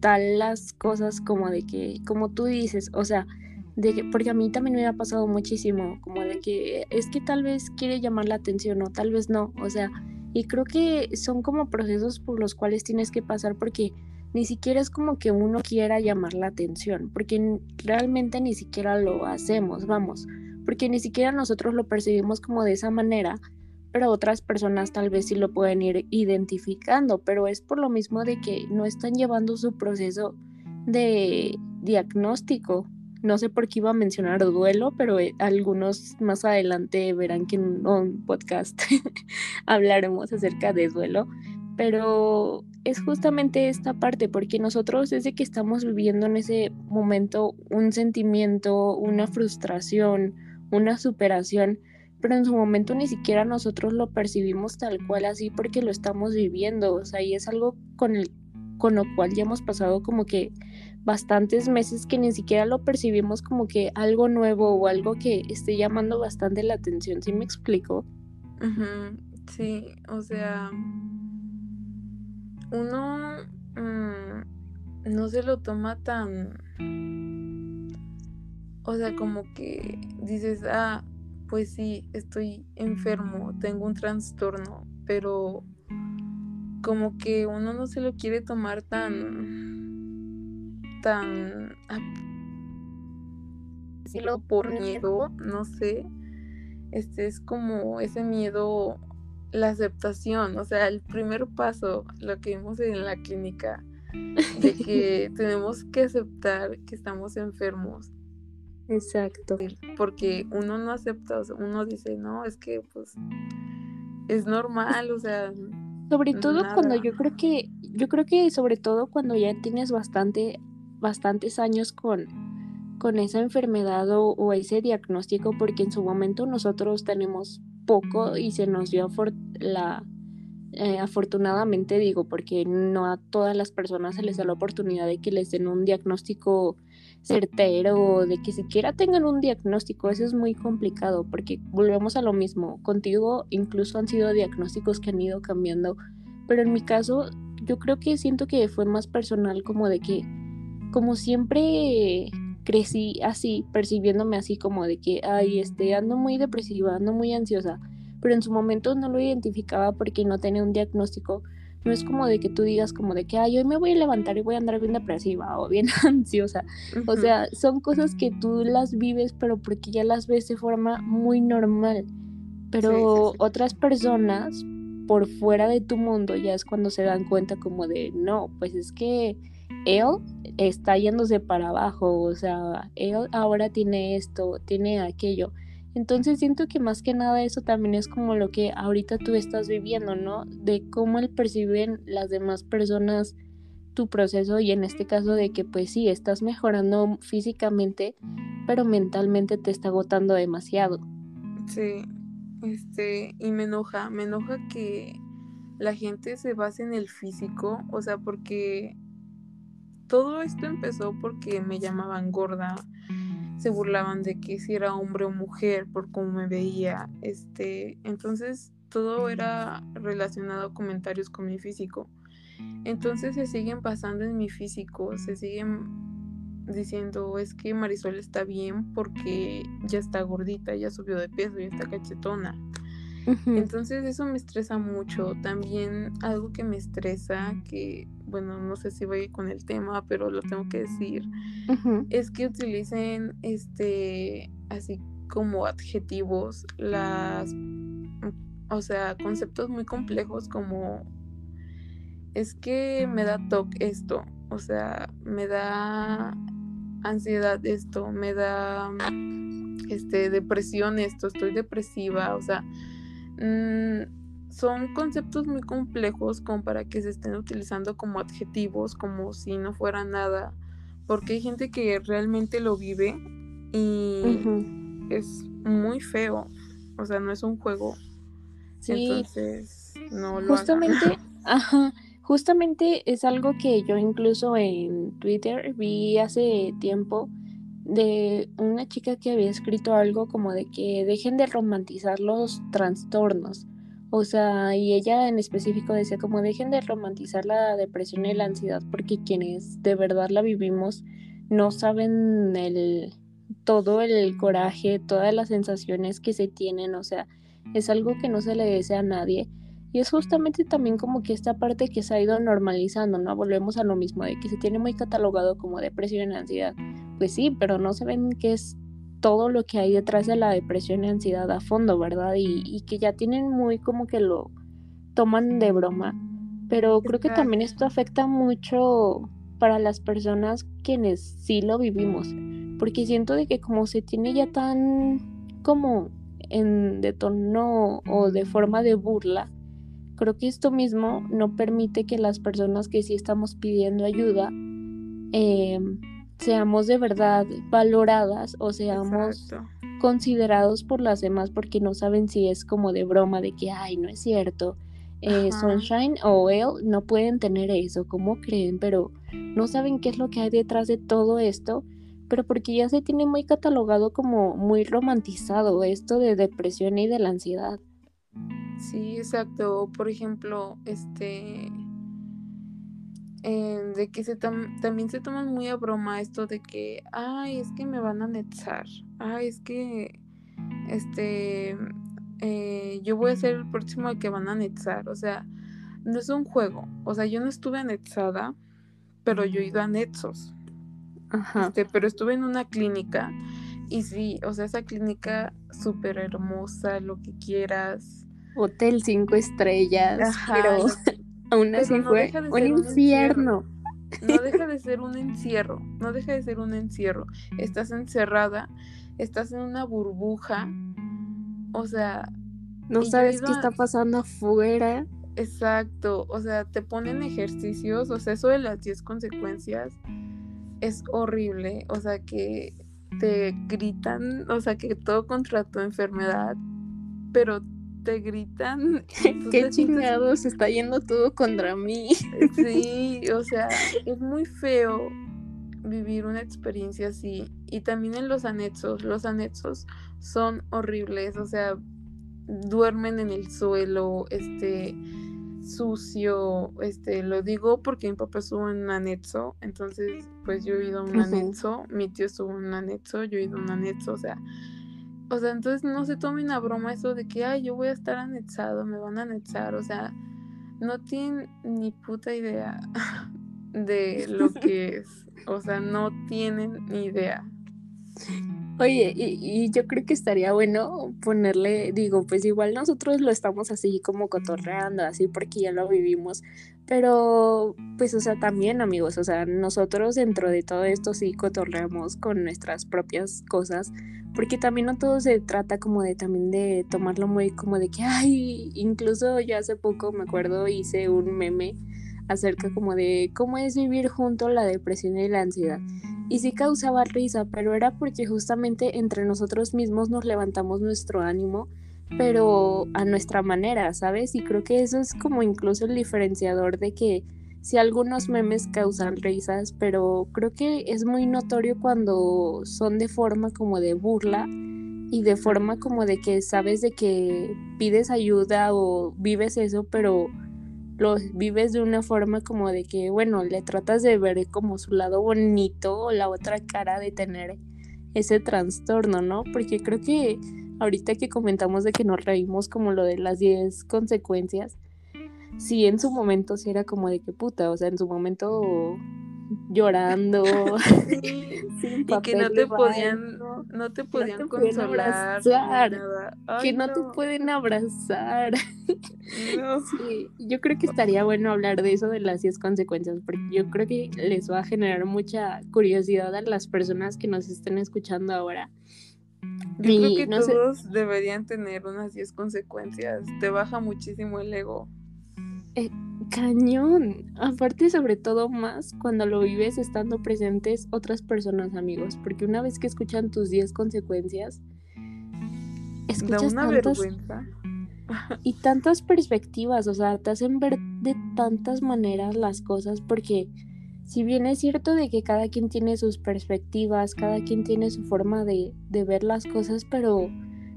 tal las cosas como de que, como tú dices, o sea, de que, porque a mí también me ha pasado muchísimo, como de que es que tal vez quiere llamar la atención o tal vez no, o sea, y creo que son como procesos por los cuales tienes que pasar porque ni siquiera es como que uno quiera llamar la atención, porque realmente ni siquiera lo hacemos, vamos, porque ni siquiera nosotros lo percibimos como de esa manera, pero otras personas tal vez sí lo pueden ir identificando, pero es por lo mismo de que no están llevando su proceso de diagnóstico. No sé por qué iba a mencionar duelo, pero eh, algunos más adelante verán que en un podcast [LAUGHS] hablaremos acerca de duelo, pero es justamente esta parte, porque nosotros desde que estamos viviendo en ese momento un sentimiento, una frustración, una superación, pero en su momento ni siquiera nosotros lo percibimos tal cual así porque lo estamos viviendo, o sea, y es algo con, el, con lo cual ya hemos pasado como que bastantes meses que ni siquiera lo percibimos como que algo nuevo o algo que esté llamando bastante la atención, ¿sí me explico? Sí, o sea, uno mm, no se lo toma tan... O sea, como que dices, ah, pues sí, estoy enfermo, tengo un trastorno, pero como que uno no se lo quiere tomar tan... tan... Decirlo por miedo, no sé. Este es como ese miedo la aceptación, o sea, el primer paso, lo que vimos en la clínica, de que [LAUGHS] tenemos que aceptar que estamos enfermos. Exacto. Porque uno no acepta, uno dice, no, es que pues es normal, o sea. Sobre todo cuando yo creo que, yo creo que sobre todo cuando ya tienes bastante, bastantes años con, con esa enfermedad o, o ese diagnóstico, porque en su momento nosotros tenemos poco y se nos dio la, eh, afortunadamente digo, porque no a todas las personas se les da la oportunidad de que les den un diagnóstico certero, de que siquiera tengan un diagnóstico, eso es muy complicado, porque volvemos a lo mismo, contigo incluso han sido diagnósticos que han ido cambiando, pero en mi caso yo creo que siento que fue más personal como de que, como siempre crecí así, percibiéndome así como de que, ay, este, ando muy depresiva, ando muy ansiosa, pero en su momento no lo identificaba porque no tenía un diagnóstico. No es como de que tú digas como de que, ay, hoy me voy a levantar y voy a andar bien depresiva o bien [LAUGHS] ansiosa. O sea, son cosas que tú las vives, pero porque ya las ves de forma muy normal. Pero otras personas por fuera de tu mundo ya es cuando se dan cuenta como de, no, pues es que él está yéndose para abajo, o sea, él ahora tiene esto, tiene aquello. Entonces siento que más que nada eso también es como lo que ahorita tú estás viviendo, ¿no? De cómo él perciben las demás personas tu proceso y en este caso de que pues sí, estás mejorando físicamente, pero mentalmente te está agotando demasiado. Sí, este, y me enoja, me enoja que la gente se base en el físico, o sea, porque todo esto empezó porque me llamaban gorda, se burlaban de que si era hombre o mujer por cómo me veía, este, entonces todo era relacionado a comentarios con mi físico. Entonces se siguen pasando en mi físico, se siguen diciendo es que Marisol está bien porque ya está gordita, ya subió de peso, ya está cachetona. Entonces eso me estresa mucho. También algo que me estresa, que bueno, no sé si voy con el tema, pero lo tengo que decir, es que utilicen este así como adjetivos las o sea, conceptos muy complejos como es que me da TOC esto, o sea, me da ansiedad esto, me da este, depresión esto, estoy depresiva, o sea, mm, son conceptos muy complejos como para que se estén utilizando como adjetivos, como si no fuera nada, porque hay gente que realmente lo vive y es muy feo, o sea, no es un juego. Sí. Entonces, no lo Justamente, [LAUGHS] ajá, justamente es algo que yo incluso en Twitter vi hace tiempo de una chica que había escrito algo como de que dejen de romantizar los trastornos. O sea, y ella en específico decía como dejen de romantizar la depresión y la ansiedad porque quienes de verdad la vivimos no saben el todo el coraje, todas las sensaciones que se tienen, o sea, es algo que no se le desea a nadie. Y es justamente también como que esta parte que se ha ido normalizando, ¿no? Volvemos a lo mismo, de que se tiene muy catalogado como depresión y ansiedad. Pues sí, pero no se ven que es todo lo que hay detrás de la depresión y ansiedad a fondo, ¿verdad? Y, que ya tienen muy como que lo toman de broma. Pero creo que también esto afecta mucho para las personas quienes sí lo vivimos. Porque siento de que como se tiene ya tan como en de tono o de forma de burla, Creo que esto mismo no permite que las personas que sí estamos pidiendo ayuda em, seamos de verdad valoradas o seamos considerados por las demás porque no saben si es como de broma de que, ay, no es cierto. Eh, Sunshine o él no pueden tener eso, ¿cómo creen? Pero no saben qué es lo que hay detrás de todo esto, pero porque ya se tiene muy catalogado como muy romantizado esto de depresión y de la ansiedad. Sí, exacto. Por ejemplo, este eh, de que se también se toman muy a broma esto de que, ay, es que me van a anexar, ay, es que, este, eh, yo voy a ser el próximo que van a anexar, o sea, no es un juego, o sea, yo no estuve anexada, pero yo he ido a anexos, Ajá. Este, pero estuve en una clínica y sí, o sea, esa clínica súper hermosa, lo que quieras, hotel cinco estrellas, pero [LAUGHS] aún así fue un infierno. No deja de ser un encierro, no deja de ser un encierro. Estás encerrada, estás en una burbuja, o sea... No sabes qué está pasando afuera. Exacto, o sea, te ponen ejercicios, o sea, eso de las 10 consecuencias es horrible, o sea, que te gritan, o sea, que todo contra tu enfermedad, pero te gritan. [LAUGHS] Qué chingados, está yendo todo contra mí. [LAUGHS] Sí, o sea, [LAUGHS] es muy feo vivir una experiencia así. Y también en los anexos, los anexos son horribles, o sea, duermen en el suelo, este sucio, este, lo digo porque mi papá estuvo en un anexo, entonces pues yo he ido a un anexo, mi tío estuvo en un anexo, yo he ido a un anexo, o sea, o sea, entonces no se tomen a broma eso de que, ay, yo voy a estar anexado, me van a anexar. O sea, no tienen ni puta idea [LAUGHS] de lo [LAUGHS] que es. O sea, no tienen ni idea. Oye, y, yo creo que estaría bueno ponerle, digo, pues igual nosotros lo estamos así como cotorreando, así porque ya lo vivimos, pero pues, o sea, también amigos, o sea, nosotros dentro de todo esto sí cotorreamos con nuestras propias cosas, porque también no todo se trata como de también de tomarlo muy como de que, ay, incluso yo hace poco me acuerdo hice un meme acerca como de cómo es vivir junto la depresión y la ansiedad y sí causaba risa, pero era porque justamente entre nosotros mismos nos levantamos nuestro ánimo, pero a nuestra manera, ¿sabes? Y creo que eso es como incluso el diferenciador de que si algunos memes causan risas, pero creo que es muy notorio cuando son de forma como de burla y de forma como de que sabes de que pides ayuda o vives eso, pero lo vives de una forma como de que, bueno, le tratas de ver como su lado bonito o la otra cara de tener ese trastorno, ¿no? Porque creo que ahorita que comentamos de que nos reímos como lo de las 10 consecuencias, sí, en su momento sí era como de que puta, o sea, en su momento llorando [LAUGHS] y que no te podían no te podían consolar. Abrazar, que no, te pueden abrazar. [LAUGHS] Sí, yo creo que estaría bueno hablar de eso de las 10 consecuencias, porque yo creo que les va a generar mucha curiosidad a las personas que nos estén escuchando ahora. Yo creo que todos deberían tener unas 10 consecuencias. Te baja muchísimo el ego. Eh, cañón. Aparte, sobre todo más cuando lo vives estando presentes otras personas, amigos. Porque una vez que escuchan tus 10 consecuencias, escuchas una vergüenza. [LAUGHS] y tantas perspectivas, o sea, te hacen ver de tantas maneras las cosas porque si bien es cierto de que cada quien tiene sus perspectivas, cada quien tiene su forma de, de ver las cosas, pero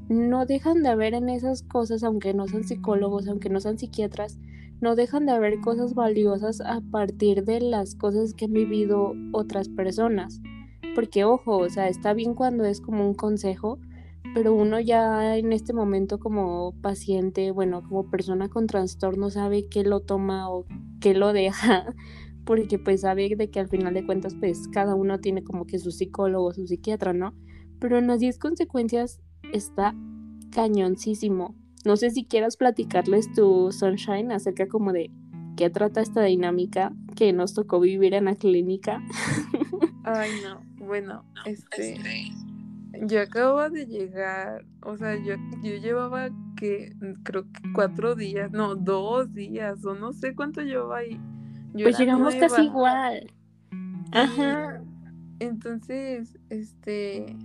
no dejan de haber en esas cosas, aunque no sean psicólogos, aunque no sean psiquiatras, no dejan de haber cosas valiosas a partir de las cosas que han vivido otras personas. Porque ojo, o sea, está bien cuando es como un consejo, pero uno ya en este momento como paciente, bueno, como persona con trastorno sabe qué lo toma o qué lo deja, [LAUGHS] porque pues sabe de que al final de cuentas pues cada uno tiene como que su psicólogo, su psiquiatra, ¿no? Pero en las 10 consecuencias está cañoncísimo. No sé si quieras platicarles tu Sunshine acerca como de qué trata esta dinámica que nos tocó vivir en la clínica. [LAUGHS] Ay, no. Bueno, este, yo acabo de llegar, o sea, yo, yo llevaba que creo que cuatro días, no, dos días, o no sé cuánto llevaba ahí. pues llegamos casi igual. Ajá. Entonces, este,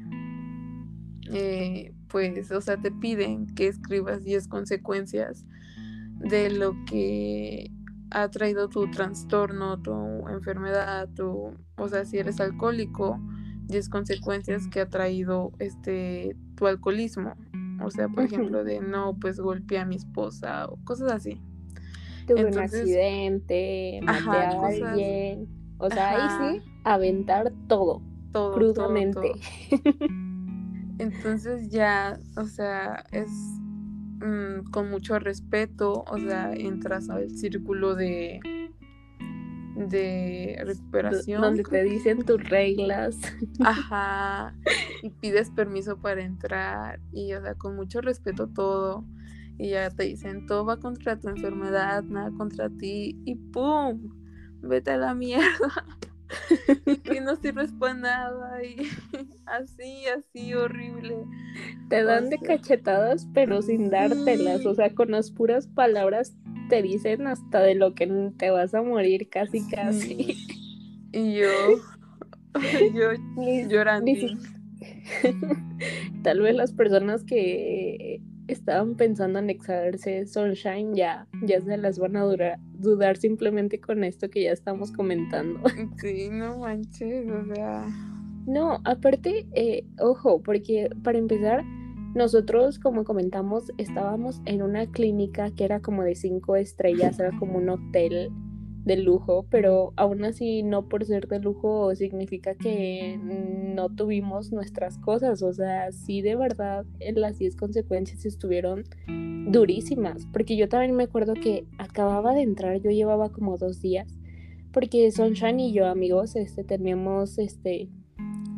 eh, pues, o sea, te piden que escribas 10 consecuencias de lo que ha traído tu trastorno, tu enfermedad, tu, o sea, si eres alcohólico, 10 consecuencias que ha traído este tu alcoholismo. O sea, por ejemplo, de no, pues golpeé a mi esposa o cosas así. Tuve un accidente, maté a alguien. O sea, ahí sí, aventar todo. Todo. Crudamente. [LAUGHS] Entonces ya, o sea, es mm, con mucho respeto, o sea, entras al círculo de de recuperación. Donde te dicen tus reglas. [LAUGHS] Ajá. Y pides permiso para entrar. Y o sea, con mucho respeto todo. Y ya te dicen, todo va contra tu enfermedad, nada contra ti. Y ¡pum! Vete a la mierda. [LAUGHS] que no sirves para nada y [LAUGHS] así, así horrible. Te dan de cachetadas pero sin dártelas, o sea, con las puras palabras te dicen hasta de lo que te vas a morir casi casi. [LAUGHS] Y yo, yo llorando. Tal vez las personas que estaban pensando en exagerarse Sunshine ya, ya se las van a dudar simplemente con esto que ya estamos comentando. [LAUGHS] Sí, no manches, o sea. No, aparte, eh, ojo, porque para empezar, nosotros, como comentamos, estábamos en una clínica que era como de cinco estrellas, era como un hotel de lujo, pero aún así no por ser de lujo significa que no tuvimos nuestras cosas, o sea, sí de verdad las 10 consecuencias estuvieron durísimas, porque yo también me acuerdo que acababa de entrar, yo llevaba como dos días, porque Sunshine y yo amigos, este, teníamos, este,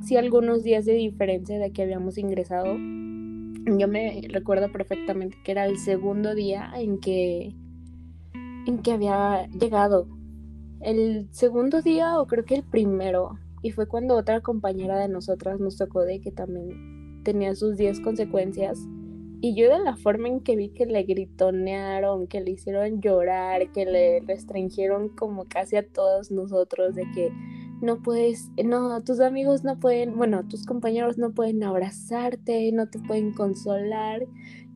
sí algunos días de diferencia de que habíamos ingresado, yo me recuerdo perfectamente que era el segundo día en que en que había llegado el segundo día o creo que el primero. Y fue cuando otra compañera de nosotras nos tocó de que también tenía sus 10 consecuencias. Y yo de la forma en que vi que le gritonearon, que le hicieron llorar, que le restringieron como casi a todos nosotros de que no puedes, no, tus amigos no pueden, bueno, tus compañeros no pueden abrazarte, no te pueden consolar.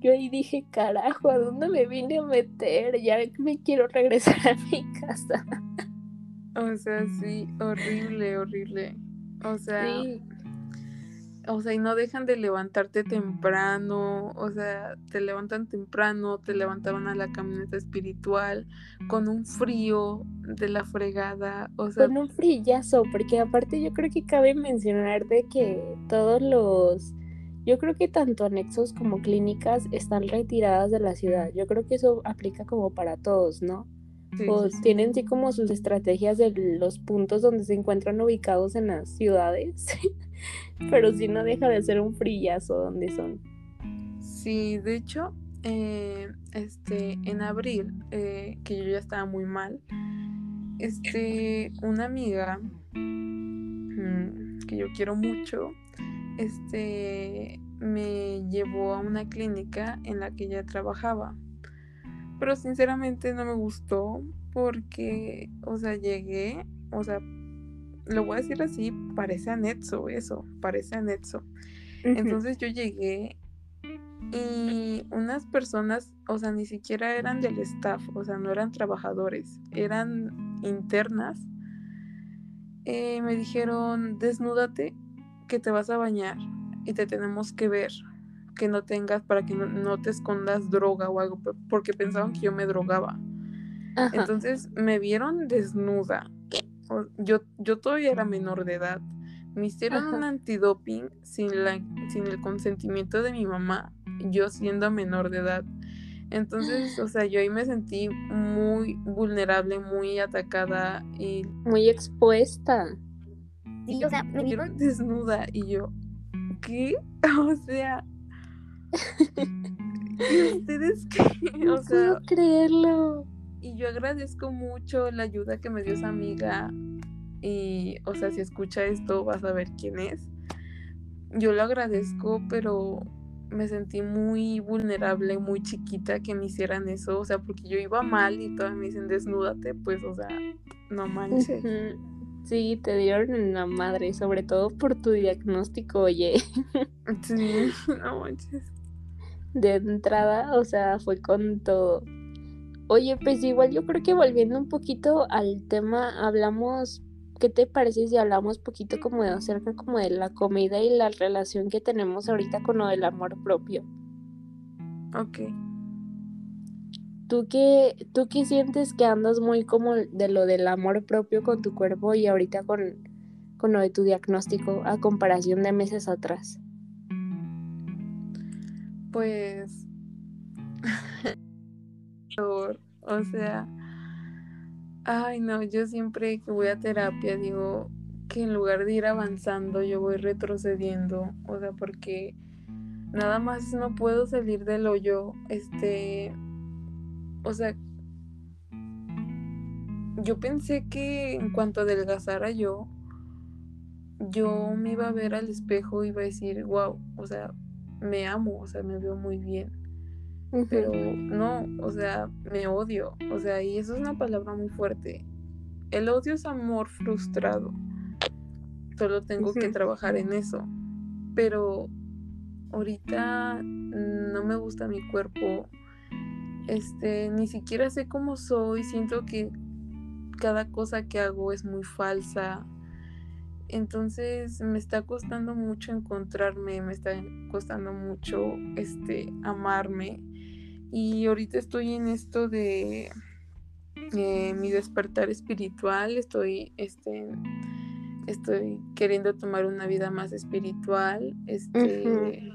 Yo ahí dije, carajo, ¿a dónde me vine a meter? Ya me quiero regresar a mi casa. O sea, sí, horrible, horrible. O sea, o sea, y no dejan de levantarte temprano, o sea, te levantan temprano, te levantaban a la camioneta espiritual con un frío de la fregada, o sea, con un frillazo, porque aparte yo creo que cabe mencionar de que todos los yo creo que tanto anexos como clínicas están retiradas de la ciudad. Yo creo que eso aplica como para todos, ¿no? Pues tienen sí como sus estrategias de los puntos donde se encuentran ubicados en las ciudades. [LAUGHS] Pero si no deja de ser un frillazo donde son. Sí, de hecho, eh, este, en abril, eh, que yo ya estaba muy mal, este, una amiga mm, que yo quiero mucho, este, me llevó a una clínica en la que ella trabajaba. Pero sinceramente no me gustó porque, o sea, llegué, o sea, lo voy a decir así, parece anexo eso, parece anexo. Entonces yo llegué y unas personas, o sea, ni siquiera eran del staff, o sea, no eran trabajadores, eran internas. Eh, me dijeron, desnúdate, que te vas a bañar y te tenemos que ver, que no tengas, para que no, te escondas droga o algo, porque pensaban que yo me drogaba. Entonces me vieron desnuda. Yo, yo todavía era menor de edad. Me hicieron un antidoping sin, la, sin el consentimiento de mi mamá, yo siendo menor de edad. Entonces, o [GASPS] sea, yo ahí me sentí muy vulnerable, muy atacada y... Muy expuesta. Sí, o sea, me vieron desnuda y yo, ¿qué? [LAUGHS] O sea... [LAUGHS] ¿Y ustedes qué? O sea... creerlo. Y yo agradezco mucho la ayuda que me dio esa amiga. Y, o sea, si escucha esto, vas a ver quién es. Yo lo agradezco, pero me sentí muy vulnerable, muy chiquita que me hicieran eso. O sea, porque yo iba mal y todas me dicen desnúdate, pues, o sea, no manches. Sí, te dieron la madre, sobre todo por tu diagnóstico, oye. Sí, [LAUGHS] no manches. De entrada, o sea, fue con todo. Oye, pues igual yo creo que volviendo un poquito al tema, hablamos, ¿qué te parece si hablamos poquito como de acerca como de la comida y la relación que tenemos ahorita con lo del amor propio? Ok. ¿Tú qué, ¿Tú qué sientes que andas muy como de lo del amor propio con tu cuerpo y ahorita con, con lo de tu diagnóstico a comparación de meses atrás? Pues o sea, ay no, yo siempre que voy a terapia digo que en lugar de ir avanzando yo voy retrocediendo, o sea, porque nada más no puedo salir del hoyo, este, o sea, yo pensé que en cuanto adelgazara yo, yo me iba a ver al espejo y iba a decir, wow, o sea, me amo, o sea, me veo muy bien pero no, o sea, me odio, o sea, y eso es una palabra muy fuerte. El odio es amor frustrado. Solo tengo que trabajar en eso. Pero ahorita no me gusta mi cuerpo. Este, ni siquiera sé cómo soy, siento que cada cosa que hago es muy falsa. Entonces me está costando mucho encontrarme, me está costando mucho este amarme. Y ahorita estoy en esto de eh, mi despertar espiritual, estoy, este, estoy queriendo tomar una vida más espiritual, este...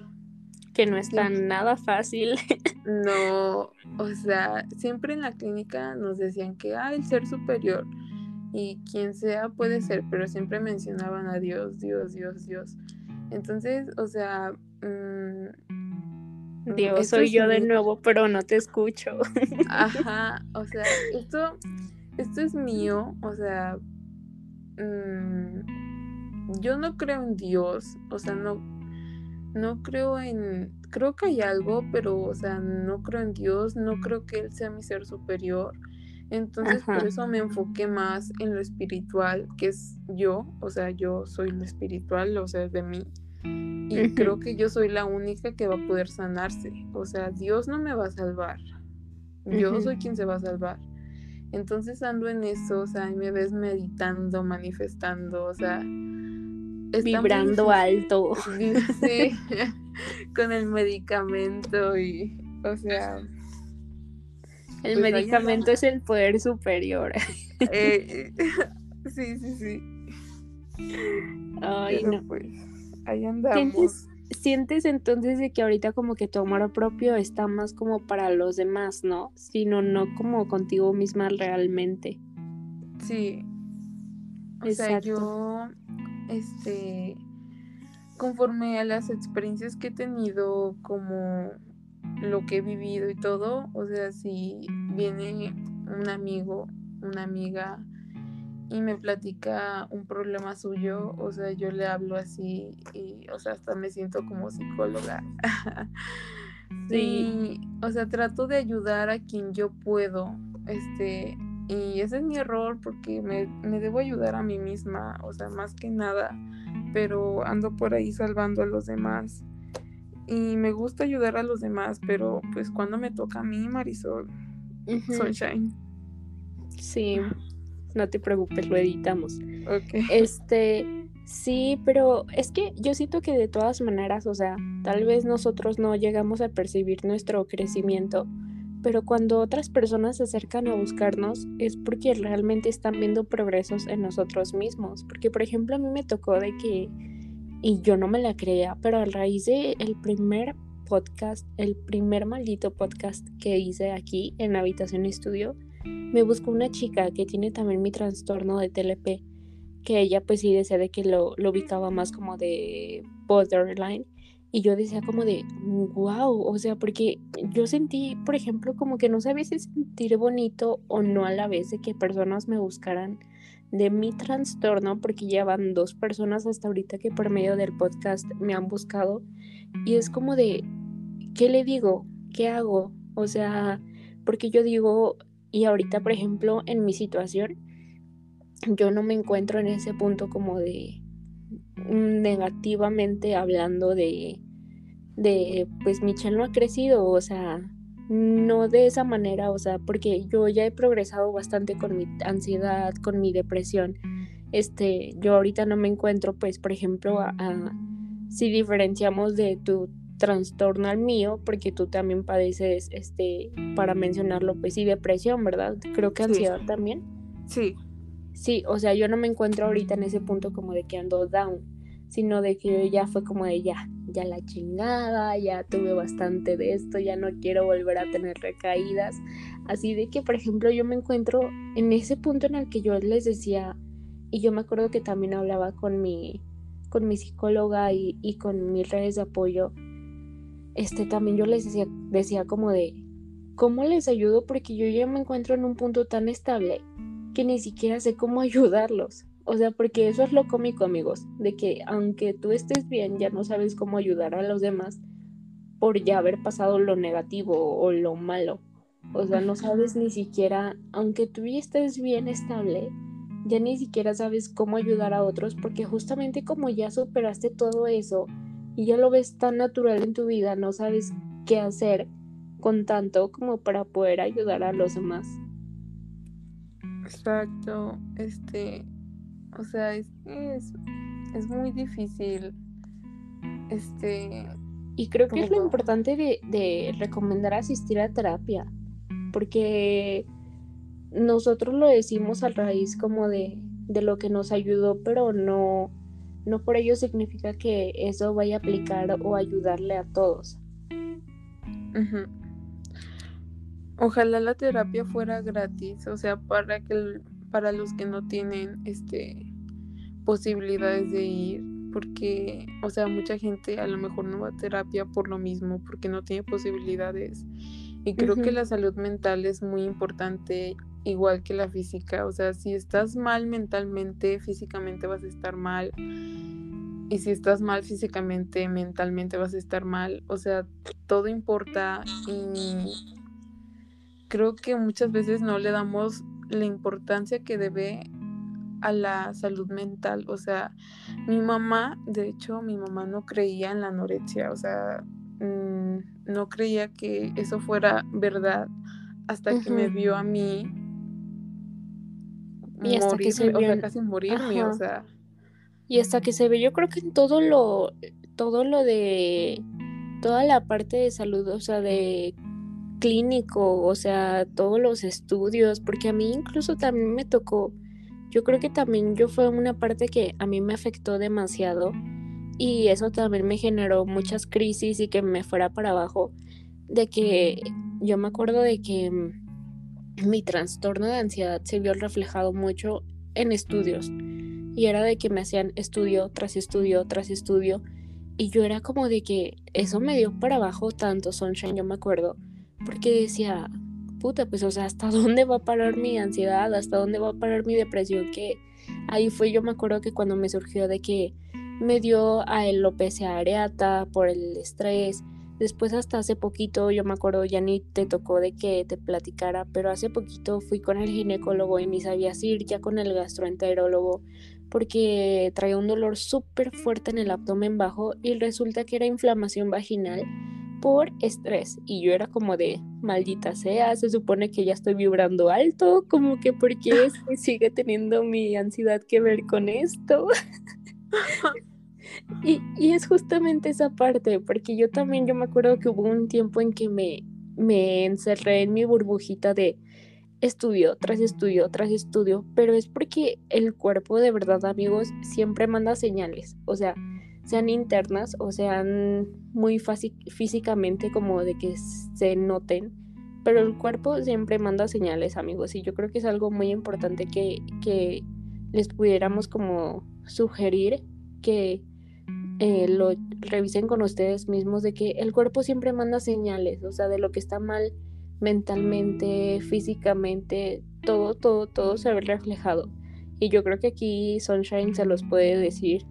Que no es tan nada fácil. [LAUGHS] No, o sea, siempre en la clínica nos decían que, ah, el ser superior y quien sea puede ser, pero siempre mencionaban a Dios, Dios, Dios, Dios. Entonces, o sea, mmm, Dios, soy yo de nuevo, pero no te escucho. [LAUGHS] Ajá, o sea, esto, esto es mío, o sea, mm, yo no creo en Dios, o sea, no, no creo en, creo que hay algo, pero, o sea, no creo en Dios, no creo que Él sea mi ser superior. Entonces, por eso me enfoqué más en lo espiritual, que es yo, o sea, yo soy lo espiritual, o sea, de mí. Y creo que yo soy la única que va a poder sanarse. O sea, Dios no me va a salvar. Yo soy quien se va a salvar. Entonces ando en eso, o sea, y me ves meditando, manifestando, o sea, vibrando alto. [LAUGHS] Sí, [LAUGHS] [LAUGHS] con el medicamento y, o sea, el pues medicamento es el poder superior. [LAUGHS] Eh, [LAUGHS] sí, sí, sí. Ay, no. Pues ahí andamos. ¿Sientes, entonces de que ahorita como que tu amor propio está más como para los demás, ¿no? Sino no como contigo misma realmente. Sí. O sea, yo, este, conforme a las experiencias que he tenido, como lo que he vivido y todo, o sea, si viene un amigo, una amiga y me platica un problema suyo, o sea, yo le hablo así y, o sea, hasta me siento como psicóloga. [LAUGHS] sí, o sea, trato de ayudar a quien yo puedo, este, y ese es mi error porque me, me debo ayudar a mí misma, o sea, más que nada, pero ando por ahí salvando a los demás. Y me gusta ayudar a los demás, pero pues cuando me toca a mí, Marisol, Sunshine. Sí, no te preocupes, lo editamos. Ok. Este, sí, pero es que yo siento que de todas maneras, o sea, tal vez nosotros no llegamos a percibir nuestro crecimiento, pero cuando otras personas se acercan a buscarnos es porque realmente están viendo progresos en nosotros mismos. Porque, por ejemplo, a mí me tocó de que y yo no me la creía, pero a raíz de el primer podcast, el primer maldito podcast que hice aquí en Habitación Estudio, me buscó una chica que tiene también mi trastorno de TLP, que ella pues sí decía de que lo, lo ubicaba más como de borderline. Y yo decía como de, wow, o sea, porque yo sentí, por ejemplo, como que no sabía si sentir bonito o no a la vez de que personas me buscaran de mi trastorno, porque ya van dos personas hasta ahorita que por medio del podcast me han buscado. Y es como de, ¿qué le digo? ¿Qué hago? O sea, porque yo digo, y ahorita, por ejemplo, en mi situación, yo no me encuentro en ese punto como de negativamente hablando de, de pues Michelle no ha crecido, o sea, no de esa manera, o sea, porque yo ya he progresado bastante con mi ansiedad, con mi depresión. Este, yo ahorita no me encuentro, pues, por ejemplo, a, si diferenciamos de tu trastorno al mío, porque tú también padeces, este, para mencionarlo, pues sí, depresión, ¿verdad? Creo que ansiedad también. Sí. Sí, o sea, yo no me encuentro ahorita en ese punto como de que ando down sino de que ya fue como de ya, ya la chingada, ya tuve bastante de esto, ya no quiero volver a tener recaídas. Así de que, por ejemplo, yo me encuentro en ese punto en el que yo les decía, y yo me acuerdo que también hablaba con mi, con mi psicóloga y, y con mis redes de apoyo, este también yo les decía, decía como de, ¿cómo les ayudo? Porque yo ya me encuentro en un punto tan estable que ni siquiera sé cómo [LAUGHS] ayudarlos. O sea, porque eso es lo cómico, amigos, de que aunque tú estés bien, ya no sabes cómo ayudar a los demás por ya haber pasado lo negativo o lo malo. O sea, no sabes ni siquiera, aunque tú ya estés bien estable, ya ni siquiera sabes cómo ayudar a otros porque justamente como ya superaste todo eso y ya lo ves tan natural en tu vida, no sabes qué hacer con tanto como para poder ayudar a los demás. Exacto, este, o sea, es es, es muy difícil. Este. Y creo que es lo importante de, de recomendar asistir a terapia. Porque nosotros lo decimos a raíz como de, de lo que nos ayudó, pero no, no por ello significa que eso vaya a aplicar o ayudarle a todos. Ojalá la terapia fuera gratis, o sea, para que para los que no tienen este posibilidades de ir porque, o sea, mucha gente a lo mejor no va a terapia por lo mismo, porque no tiene posibilidades. Y creo que la salud mental es muy importante, igual que la física. O sea, si estás mal mentalmente, físicamente vas a estar mal. Y si estás mal físicamente, mentalmente vas a estar mal. O sea, todo importa. Y creo que muchas veces no le damos la importancia que debe a la salud mental. O sea, mi mamá, de hecho, mi mamá no creía en la anorexia, o sea, mm, no creía que eso fuera verdad hasta que me vio a mí y hasta que se o sea, casi morirme, o sea. Y hasta que se ve, yo creo que en todo lo, todo lo de, toda la parte de salud, o sea, de clínico, o sea, todos los estudios, porque a mí incluso también me tocó yo creo que también yo fue una parte que a mí me afectó demasiado y eso también me generó muchas crisis y que me fuera para abajo, de que yo me acuerdo de que mi trastorno de ansiedad se vio reflejado mucho en estudios y era de que me hacían estudio tras estudio tras estudio y yo era como de que eso me dio para abajo tanto Sunshine, yo me acuerdo, porque decía, puta, pues o sea, ¿hasta [LAUGHS] dónde va a parar mi ansiedad? ¿Hasta dónde va a parar mi depresión? Que ahí fue, yo me acuerdo que cuando me surgió de que me dio a alopecia areata por el estrés. Después hasta hace poquito, yo me acuerdo, ya ni te tocó de que te platicara, pero hace poquito fui con el ginecólogo y ni sabía ir, ya con el gastroenterólogo, porque traía un dolor súper fuerte en el abdomen bajo y resulta que era inflamación vaginal por estrés. Y yo era como de, maldita sea, se supone que ya estoy vibrando alto, como que porque [LAUGHS] sigue teniendo mi ansiedad que ver con esto. [LAUGHS] Y, es justamente esa parte, porque yo también, yo me acuerdo que hubo un tiempo en que me, me encerré en mi burbujita de estudio tras estudio tras estudio, pero es porque el cuerpo de verdad, amigos, siempre manda señales, o sea, sean internas o sean muy físicamente como de que se noten, pero el cuerpo siempre manda señales, amigos, y yo creo que es algo muy importante que, que les pudiéramos como sugerir que eh, lo revisen con ustedes mismos de que el cuerpo siempre manda señales, o sea, de lo que está mal mentalmente, físicamente, todo, todo, todo se ve reflejado. Y yo creo que aquí Sunshine se los puede decir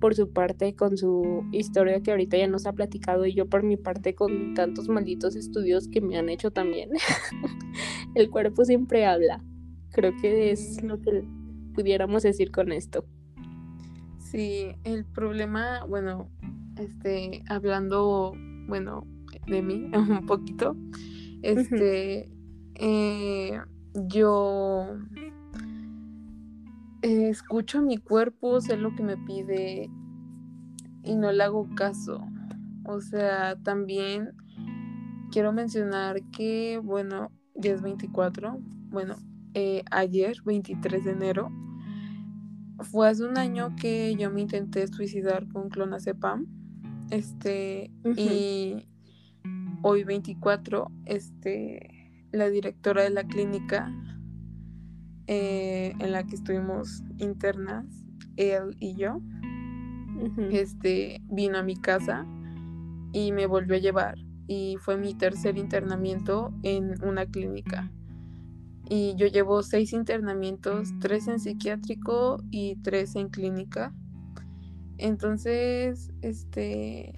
por su parte con su historia que ahorita ya nos ha platicado y yo por mi parte con tantos malditos estudios que me han hecho también. [LAUGHS] el cuerpo siempre habla. Creo que es lo que pudiéramos decir con esto. Sí, el problema, bueno, este, hablando, bueno, de mí [LAUGHS] un poquito, este, eh, yo escucho a mi cuerpo, sé lo que me pide y no le hago caso. O sea, también quiero mencionar que, bueno, ya es 24, bueno, eh, ayer, 23 de enero, fue hace un año que yo me intenté suicidar con clonazepam. Este, y hoy 24, este, la directora de la clínica eh, en la que estuvimos internas, él y yo, este, vino a mi casa y me volvió a llevar. Y fue mi tercer internamiento en una clínica y yo llevo seis internamientos, tres en psiquiátrico y tres en clínica. Entonces, este,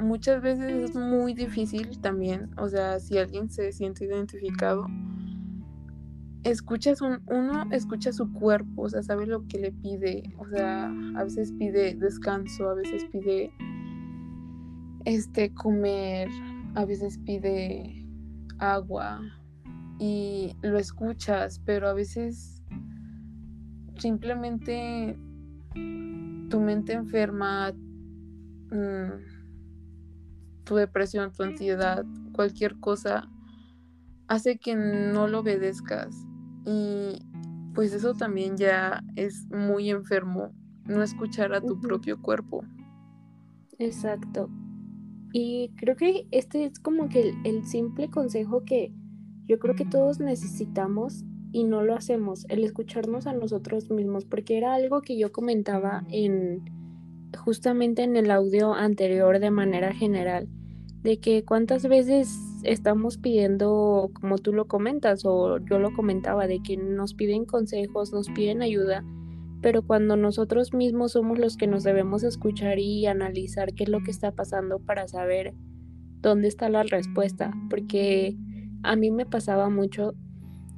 muchas veces es muy difícil también, o sea, si alguien se siente identificado, escuchas un, uno escucha su cuerpo, o sea, sabe lo que le pide, o sea, a veces pide descanso, a veces pide este comer, a veces pide agua, y lo escuchas, pero a veces simplemente tu mente enferma, mm, tu depresión, tu ansiedad, cualquier cosa, hace que no lo obedezcas. Y pues eso también ya es muy enfermo, no escuchar a tu propio cuerpo. Exacto. Y creo que este es como que el simple consejo que yo creo que todos necesitamos y no lo hacemos, el escucharnos a nosotros mismos, porque era algo que yo comentaba en justamente en el audio anterior de manera general, de que cuántas veces estamos pidiendo, como tú lo comentas o yo lo comentaba, de que nos piden consejos, nos piden ayuda, pero cuando nosotros mismos somos los que nos debemos escuchar y analizar qué es lo que está pasando para saber dónde está la respuesta, porque a mí me pasaba mucho,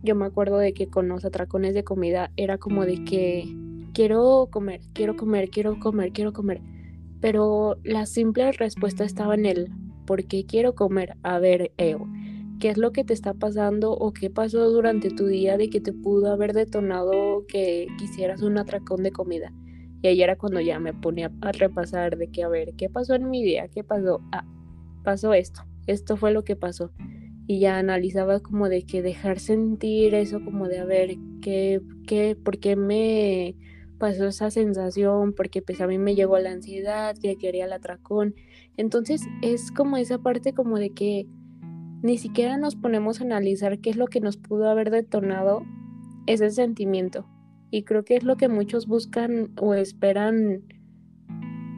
yo me acuerdo de que con los atracones de comida era como de que quiero comer, quiero comer, quiero comer, quiero comer. Pero la simple respuesta estaba en el ¿por qué quiero comer? A ver, Eo, ¿qué es lo que te está pasando o qué pasó durante tu día de que te pudo haber detonado que quisieras un atracón de comida? Y ahí era cuando ya me ponía a repasar de que, a ver, ¿qué pasó en mi día? ¿Qué pasó? Ah, pasó esto. Esto fue lo que pasó y ya analizaba como de que dejar sentir eso, como de a ver qué, qué, por qué me pasó esa sensación, porque pues a mí me llegó la ansiedad, que quería el atracón. Entonces es como esa parte como de que ni siquiera nos ponemos a analizar qué es lo que nos pudo haber detonado ese sentimiento. Y creo que es lo que muchos buscan o esperan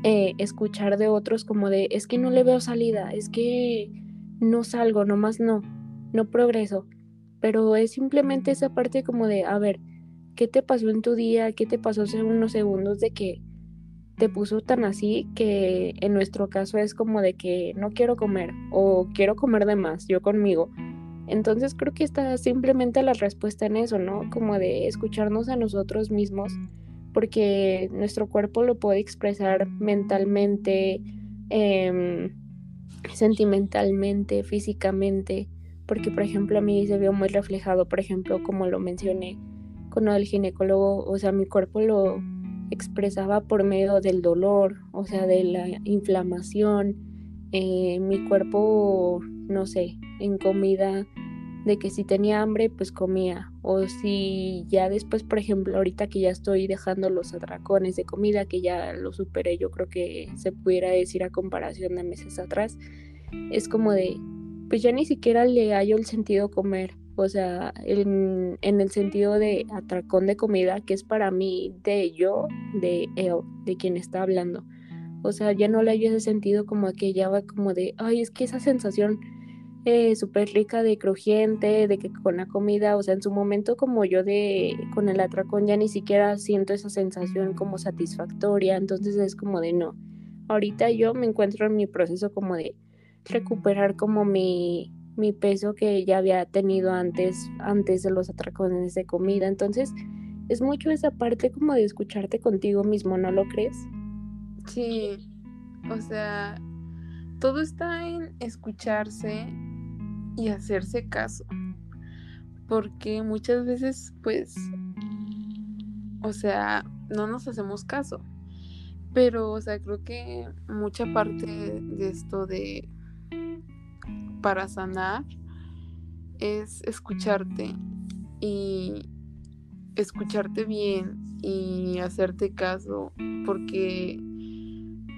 eh, escuchar de otros como de, es que no le veo salida, es que no salgo, nomás no, no progreso. Pero es simplemente esa parte como de, a ver, ¿qué te pasó en tu día? ¿Qué te pasó hace unos segundos de que te puso tan así que en nuestro caso es como de que no quiero comer o quiero comer de más, yo conmigo. Entonces creo que está simplemente la respuesta en eso, ¿no? Como de escucharnos a nosotros mismos, porque nuestro cuerpo lo puede expresar mentalmente, em, sentimentalmente, físicamente, porque por ejemplo a mí se vio muy reflejado, por ejemplo, como lo mencioné con el ginecólogo, o sea, mi cuerpo lo expresaba por medio del dolor, o sea, de la inflamación, eh, mi cuerpo, no sé, en comida de que si tenía hambre, pues comía. O si ya después, por ejemplo, ahorita que ya estoy dejando los atracones de comida, que ya lo superé, yo creo que se pudiera decir a comparación de meses atrás, es como de, pues ya ni siquiera le hallo el sentido comer. O sea, en, el sentido de atracón de comida, que es para mí de yo, de él, de quien está hablando. O sea, ya no le hallo ese sentido como que ya va como de, ay, es que esa sensación eh, súper rica de crujiente, de que con la comida, o sea, en su momento como yo de con el atracón ya ni siquiera siento esa sensación como satisfactoria, entonces es como de no. Ahorita yo me encuentro en mi proceso como de recuperar como mi, mi peso que ya había tenido antes, antes de los atracones de comida, entonces es mucho esa parte como de escucharte contigo mismo, ¿no lo crees? Sí, o sea, todo está en escucharse y hacerse caso. Porque muchas veces, pues, o sea, no nos hacemos caso. Pero, o sea, creo que mucha parte de esto de para sanar es escucharte y escucharte bien y hacerte caso porque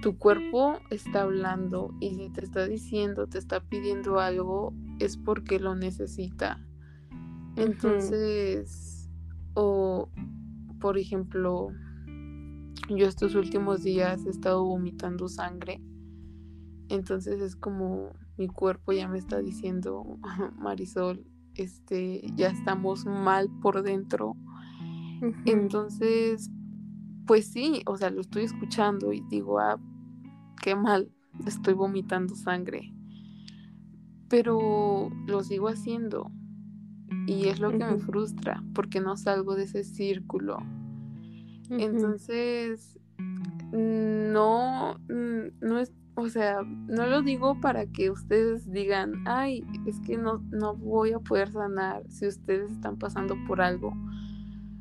tu cuerpo está hablando y si te está diciendo, te está pidiendo algo, es porque lo necesita. Entonces, o por ejemplo, yo estos últimos días he estado vomitando sangre. Entonces es como mi cuerpo ya me está diciendo, Marisol, este, ya estamos mal por dentro. Entonces, pues sí, o sea, lo estoy escuchando y digo, ah, qué mal, estoy vomitando sangre pero lo sigo haciendo y es lo que me frustra porque no salgo de ese círculo. Entonces, no, no es, o sea, no lo digo para que ustedes digan, ay, es que no, no voy a poder sanar si ustedes están pasando por algo.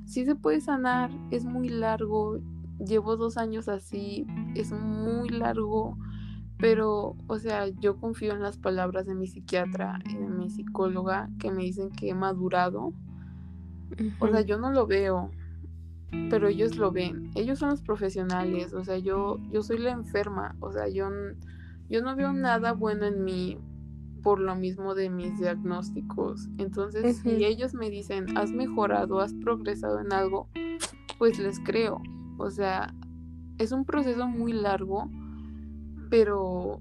Sí se puede sanar, es muy largo, llevo dos años así, es muy largo pero, o sea, yo confío en las palabras de mi psiquiatra y de mi psicóloga que me dicen que he madurado. O sea, yo no lo veo, pero ellos lo ven. Ellos son los profesionales, o sea, yo, yo soy la enferma, o sea, yo, yo no veo nada bueno en mí por lo mismo de mis diagnósticos. Entonces, si ellos me dicen, has mejorado, has progresado en algo, pues les creo. O sea, es un proceso muy largo pero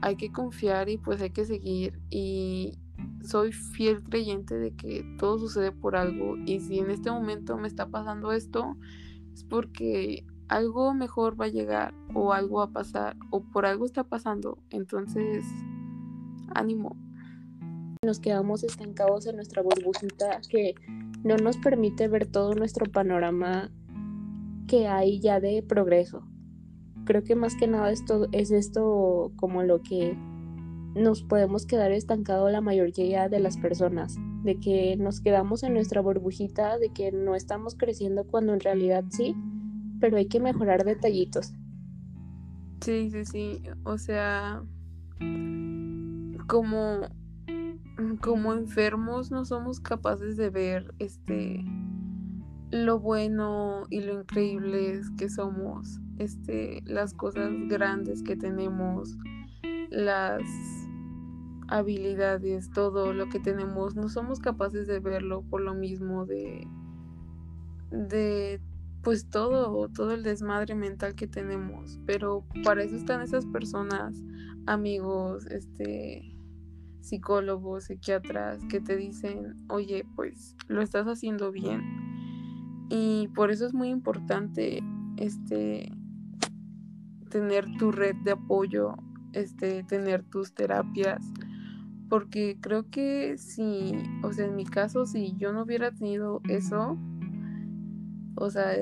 hay que confiar y pues hay que seguir y soy fiel creyente de que todo sucede por algo y si en este momento me está pasando esto es porque algo mejor va a llegar o algo va a pasar o por algo está pasando. Entonces ánimo. Nos quedamos estancados en nuestra burbujita que no nos permite ver todo nuestro panorama que hay ya de progreso. Creo que más que nada esto es esto como lo que nos podemos quedar estancados la mayoría de las personas, de que nos quedamos en nuestra burbujita, de que no estamos creciendo cuando en realidad sí, pero hay que mejorar detallitos. Sí, sí, sí, o sea, como como enfermos no somos capaces de ver este lo bueno y lo increíbles que somos este, las cosas grandes que tenemos, las habilidades, todo lo que tenemos, no somos capaces de verlo por lo mismo de, de pues todo, todo el desmadre mental que tenemos. Pero para eso están esas personas, amigos, este psicólogos, psiquiatras que te dicen, oye, pues lo estás haciendo bien. Y por eso es muy importante este tener tu red de apoyo, este, tener tus terapias, porque creo que si, o sea, en mi caso, si yo no hubiera tenido eso, o sea,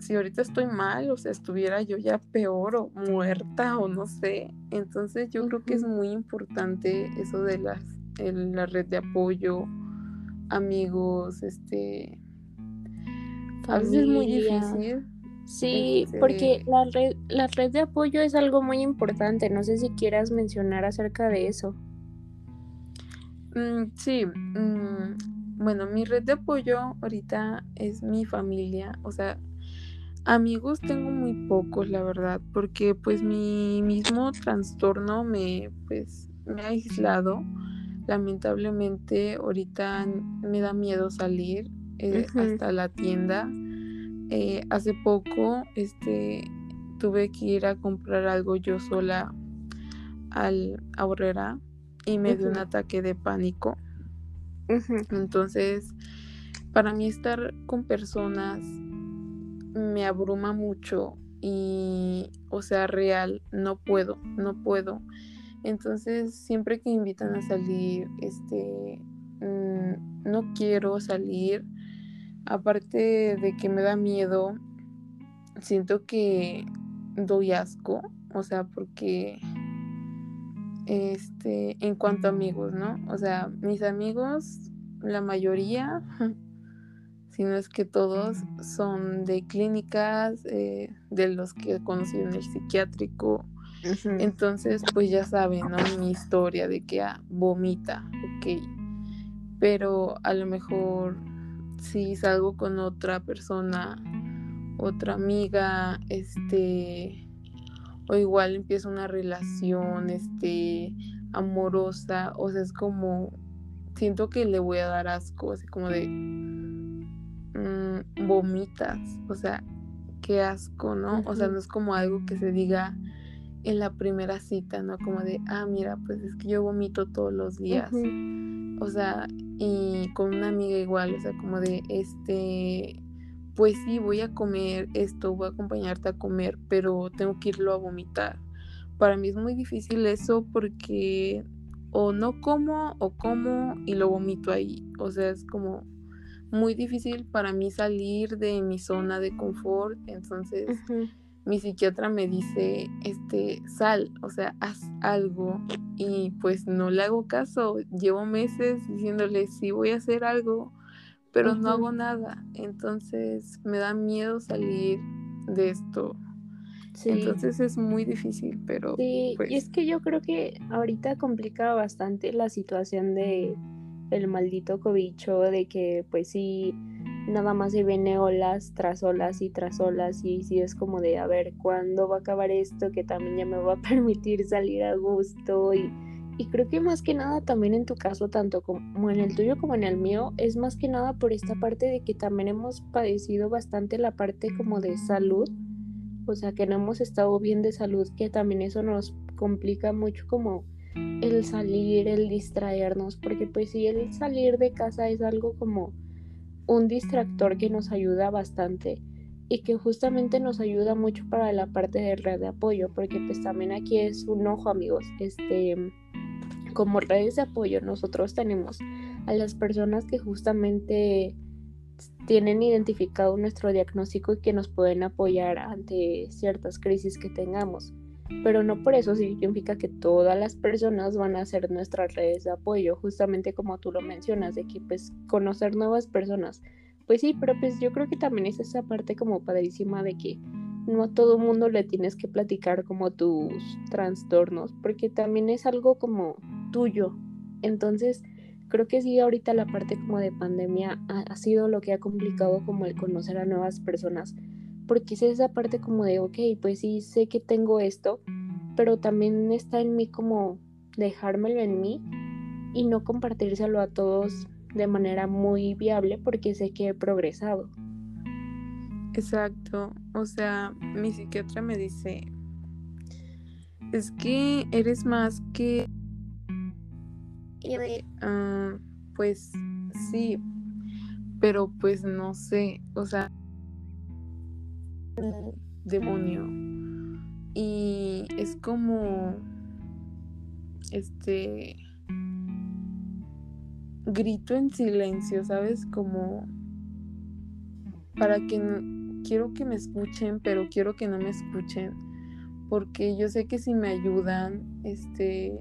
si ahorita estoy mal, o sea, estuviera yo ya peor o muerta o no sé. Entonces yo creo que es muy importante eso de las, la red de apoyo, amigos, este... A veces es muy difícil. Sí, este porque la red, la red de apoyo es algo muy importante. No sé si quieras mencionar acerca de eso. Mm, sí, mm, bueno, mi red de apoyo ahorita es mi familia, o sea, Amigos tengo muy pocos, la verdad, porque pues mi mismo trastorno me, pues, me ha aislado. Lamentablemente ahorita me da miedo salir eh, hasta la tienda. Eh, hace poco este, tuve que ir a comprar algo yo sola al ahorrera y me dio un ataque de pánico. Entonces, para mí estar con personas me abruma mucho y, o sea, real, no puedo, no puedo. Entonces, siempre que invitan a salir, este, mm, no quiero salir. Aparte de que me da miedo, siento que doy asco, o sea, porque, este, en cuanto a amigos, ¿no? O sea, mis amigos, la mayoría [LAUGHS] sino es que todos son de clínicas, eh, de los que he conocido en el psiquiátrico. Entonces, pues ya saben, ¿no? Mi historia de que ah, vomita, ok. Pero a lo mejor si salgo con otra persona, otra amiga, este, o igual empieza una relación, este, amorosa, o sea, es como, siento que le voy a dar asco, así como de, Mm, vomitas, o sea, qué asco, ¿no? O sea, no es como algo que se diga en la primera cita, ¿no? Como de, ah, mira, pues es que yo vomito todos los días. O sea, y con una amiga igual, o sea, como de, este, pues sí, voy a comer esto, voy a acompañarte a comer, pero tengo que irlo a vomitar. Para mí es muy difícil eso porque o no como o como y lo vomito ahí. O sea, es como muy difícil para mí salir de mi zona de confort. Entonces, mi psiquiatra me dice, este, sal, o sea, haz algo. Y pues no le hago caso. Llevo meses diciéndole, sí voy a hacer algo, pero no hago nada. Entonces, me da miedo salir de esto. Entonces es muy difícil, pero... Sí, y pues es que yo creo que ahorita complica bastante la situación de el maldito cobicho de que pues sí, nada más se viene olas tras olas y tras olas y sí es como de a ver cuándo va a acabar esto que también ya me va a [LAUGHS] permitir salir a gusto y, y creo que más que nada también en tu caso tanto como en el tuyo como en el mío es más que nada por esta parte de que también hemos padecido bastante la parte como de salud o sea que no hemos estado bien de salud que también eso nos complica mucho como el salir, el distraernos, porque pues si el salir de casa es algo como un distractor que nos ayuda bastante y que justamente nos ayuda mucho para la parte de red de apoyo, porque pues también aquí es un ojo amigos, este como redes de apoyo nosotros tenemos a las personas que justamente tienen identificado nuestro diagnóstico y que nos pueden apoyar ante ciertas crisis que tengamos pero no por eso significa que todas las personas van a ser nuestras redes de apoyo, justamente como tú lo mencionas, de que pues conocer nuevas personas. Pues sí, pero pues yo creo que también es esa parte como padrísima de que no a todo mundo le tienes que platicar como tus trastornos, porque también es algo como tuyo. Entonces, creo que sí, ahorita la parte como de pandemia ha, sido lo que ha complicado como el conocer a nuevas personas porque es esa parte como de, ok, pues sí, sé que tengo esto, pero también está en mí como dejármelo en mí y no compartírselo a todos de manera muy viable porque sé que he progresado. Exacto. O sea, mi psiquiatra me dice, es que eres más que... Uh, pues sí, pero pues no sé, o sea, demonio. Y es como, este, grito en silencio, ¿sabes? Como para que quiero que me escuchen, pero quiero que no me escuchen, porque yo sé que si me ayudan, este,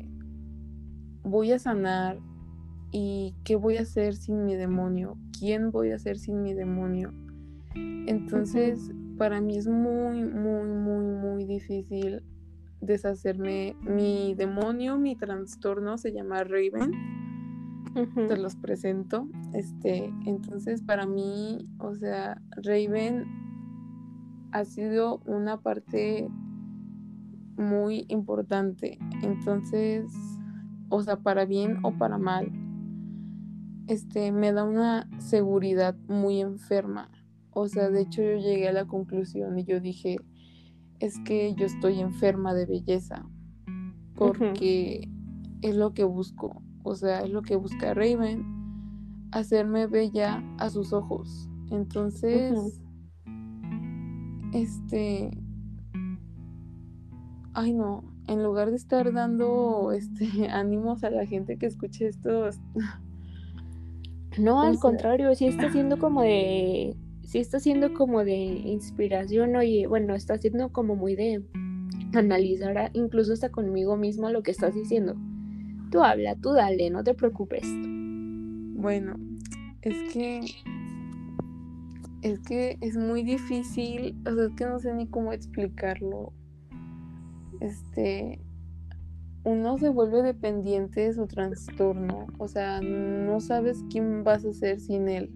voy a sanar y qué voy a hacer sin mi demonio, quién voy a hacer sin mi demonio. Entonces, para mí es muy, muy, muy, muy difícil deshacerme. Mi demonio, mi trastorno se llama Raven. Te los presento. Este, entonces para mí, o sea, Raven ha sido una parte muy importante. Entonces, o sea, para bien o para mal, este, me da una seguridad muy enferma. O sea, de hecho yo llegué a la conclusión y yo dije, es que yo estoy enferma de belleza, porque es lo que busco, o sea, es lo que busca Raven, hacerme bella a sus ojos. Entonces, este, ay no, en lugar de estar dando este [LAUGHS] ánimos a la gente que escuche esto, [LAUGHS] no, al contrario, sí está siendo como de, sí está siendo como de inspiración, oye, bueno, está siendo como muy de analizar incluso hasta conmigo mismo lo que estás diciendo. Tú habla, tú dale, no te preocupes. Bueno, es que es que es muy difícil, o sea, es que no sé ni cómo explicarlo. Este, uno se vuelve dependiente de su trastorno, o sea, no sabes quién vas a ser sin él.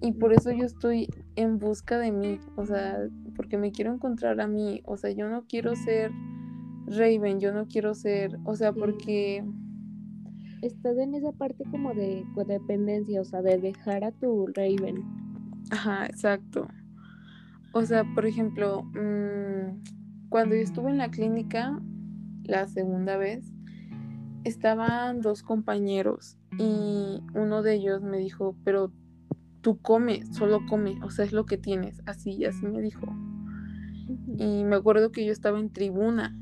Y por eso yo estoy en busca de mí, o sea, porque me quiero encontrar a mí, o sea, yo no quiero ser Raven, yo no quiero ser, o sea, porque... Estás en esa parte como de codependencia, o sea, de dejar a tu Raven. Ajá, exacto. O sea, por ejemplo, mm, cuando yo estuve en la clínica, la segunda vez, estaban dos compañeros y uno de ellos me dijo, pero tú come, solo come, o sea, es lo que tienes, así, así me dijo. Y me acuerdo que yo estaba en tribuna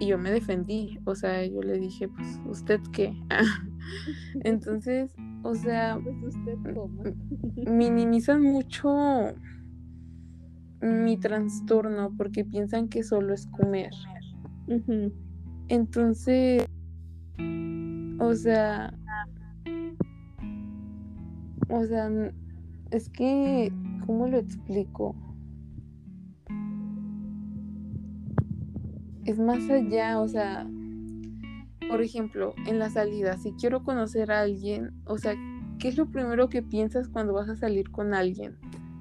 y yo me defendí, o sea, yo le dije, pues, ¿usted qué? [LAUGHS] Entonces, o sea, pues usted [LAUGHS] minimizan mucho mi trastorno porque piensan que solo es comer. Entonces, o sea, o sea, es que, ¿cómo lo explico? Es más allá, o sea, por ejemplo, en la salida, si quiero conocer a alguien, o sea, ¿qué es lo primero que piensas cuando vas a salir con alguien?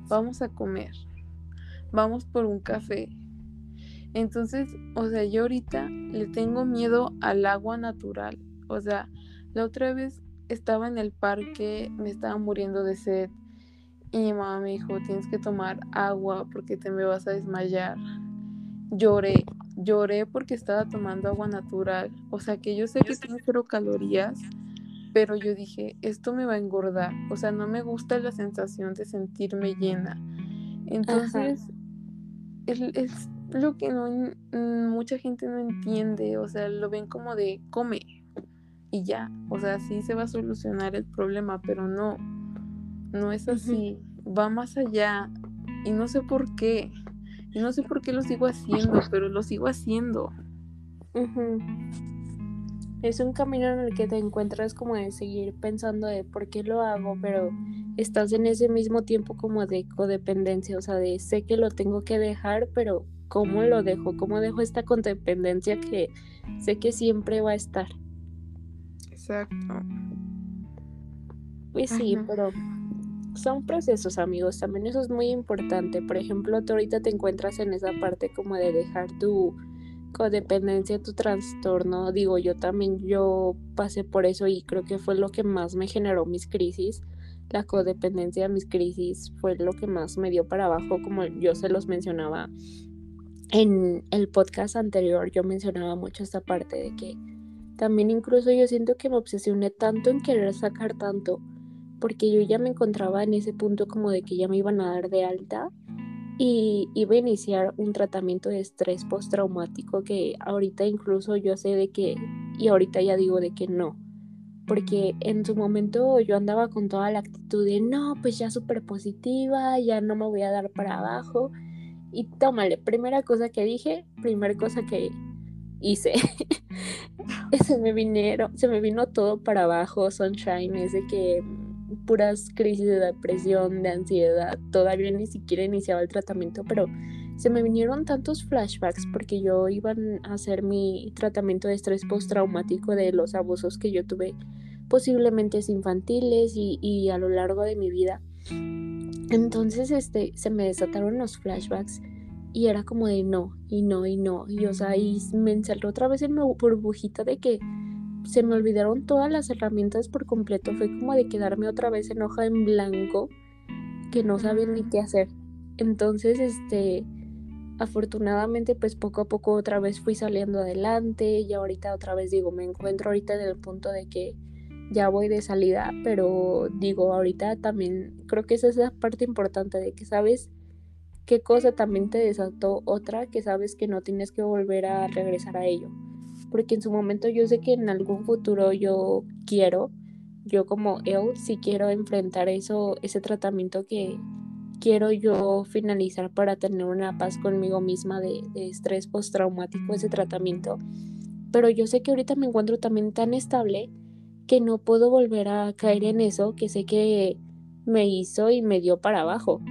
Vamos a comer, vamos por un café, entonces, o sea, yo ahorita le tengo miedo al agua natural. O sea, la otra vez estaba en el parque, me estaba muriendo de sed y mi mamá me dijo, tienes que tomar agua porque te me vas a desmayar. Lloré, lloré porque estaba tomando agua natural. O sea, que yo sé que tiene cero calorías, pero yo dije, esto me va a engordar. O sea, no me gusta la sensación de sentirme llena. Entonces, es, lo que no mm, mucha gente no entiende, o sea, lo ven como de come y ya, o sea, sí se va a solucionar el problema, pero no, no es así, va más allá y no sé por qué, y no sé por qué lo sigo haciendo, pero lo sigo haciendo. Es un camino en el que te encuentras como de seguir pensando de por qué lo hago, pero estás en ese mismo tiempo como de codependencia, o sea, de sé que lo tengo que dejar, pero cómo lo dejo, cómo dejo esta codependencia que sé que siempre va a estar. Exacto. Pues sí, pero son procesos, amigos. También eso es muy importante. Por ejemplo, tú ahorita te encuentras en esa parte como de dejar tu codependencia, tu trastorno. Digo, yo también, yo pasé por eso y creo que fue lo que más me generó mis crisis. la codependencia, mis crisis, fue lo que más me dio para abajo, como yo se los mencionaba en el podcast anterior, yo mencionaba mucho esta parte de que también incluso yo siento que me obsesioné tanto en querer sacar tanto, porque yo ya me encontraba en ese punto como de que ya me iban a dar de alta y iba a iniciar un tratamiento de estrés postraumático que ahorita incluso yo sé de que, y ahorita ya digo de que no, porque en su momento yo andaba con toda la actitud de no, pues ya súper positiva, ya no me voy a dar para abajo. Y tómale, primera cosa que dije, primera cosa que hice. [LAUGHS] se me vinieron, se me vino todo para abajo, sunshine, es de que puras crisis de depresión, de ansiedad, todavía ni siquiera iniciaba el tratamiento, pero se me vinieron tantos flashbacks porque yo iba a hacer mi tratamiento de estrés postraumático de los abusos que yo tuve posiblemente infantiles y, y a lo largo de mi vida. Entonces, este, se me desataron los flashbacks y era como de no, y no, y no. Y o sea, y me encerró otra vez en mi burbujita de que se me olvidaron todas las herramientas por completo. Fue como de quedarme otra vez en hoja en blanco, que no sabía ni qué hacer. Entonces, este, afortunadamente, pues poco a poco otra vez fui saliendo adelante. Y ahorita otra vez digo, me encuentro ahorita en el punto de que ya voy de salida, pero digo, ahorita también creo que esa es la parte importante de que sabes qué cosa también te desató otra que sabes que no tienes que volver a regresar a ello. Porque en su momento yo sé que en algún futuro yo quiero, yo como él, si quiero enfrentar eso, ese tratamiento que quiero yo finalizar para tener una paz conmigo misma de, de estrés postraumático, ese tratamiento. Pero yo sé que ahorita me encuentro también tan estable que no puedo volver a caer en eso que sé que me hizo y me dio para abajo.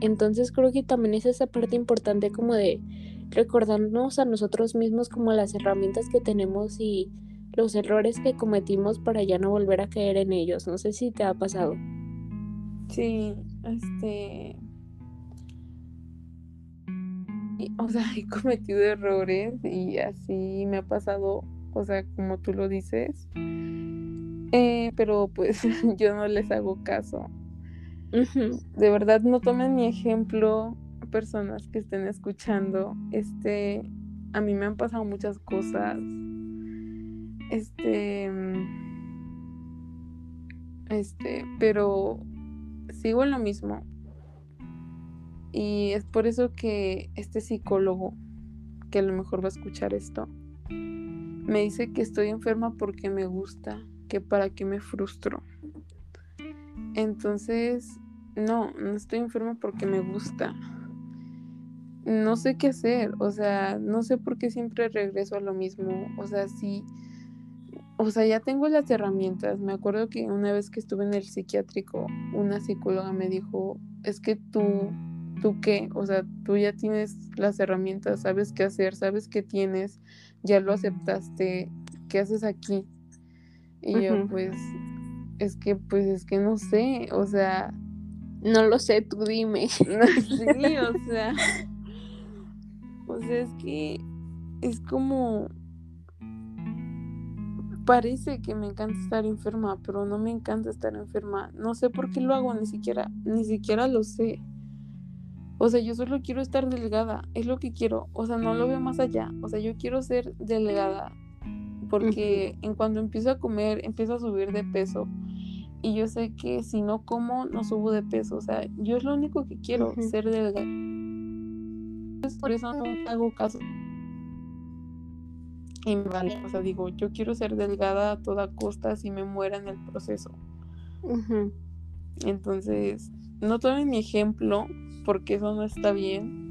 Entonces creo que también es esa parte importante como de recordarnos a nosotros mismos como las herramientas que tenemos y los errores que cometimos para ya no volver a caer en ellos. No sé si te ha pasado. Sí, este... o sea, he cometido errores y así me ha pasado, o sea, como tú lo dices. Eh, pero pues [LAUGHS] yo no les hago caso. De verdad, no tomen mi ejemplo personas que estén escuchando. Este, a mí me han pasado muchas cosas. Este, este, pero sigo en lo mismo. Y es por eso que este psicólogo, que a lo mejor va a escuchar esto, me dice que estoy enferma porque me gusta, que para qué me frustro. Entonces, no, no estoy enferma porque me gusta. No sé qué hacer, o sea, no sé por qué siempre regreso a lo mismo. O sea, sí, o sea, ya tengo las herramientas. Me acuerdo que una vez que estuve en el psiquiátrico, una psicóloga me dijo, es que tú, ¿tú qué? O sea, tú ya tienes las herramientas, sabes qué hacer, sabes qué tienes, ya lo aceptaste, ¿qué haces aquí? Y yo, pues, es que, pues, es que no sé, o sea... No lo sé, tú dime. [LAUGHS] sí, o sea... O sea, es que es como... Parece que me encanta estar enferma, pero no me encanta estar enferma. No sé por qué lo hago, ni siquiera, ni siquiera lo sé. O sea, yo solo quiero estar delgada, es lo que quiero. O sea, no lo veo más allá. O sea, yo quiero ser delgada porque en cuando empiezo a comer empiezo a subir de peso y yo sé que si no como no subo de peso, o sea, yo es lo único que quiero, ser delgada. Por eso no hago caso. Y me vale, o sea, digo, yo quiero ser delgada a toda costa si me muera en el proceso. Entonces, no tomen mi ejemplo porque eso no está bien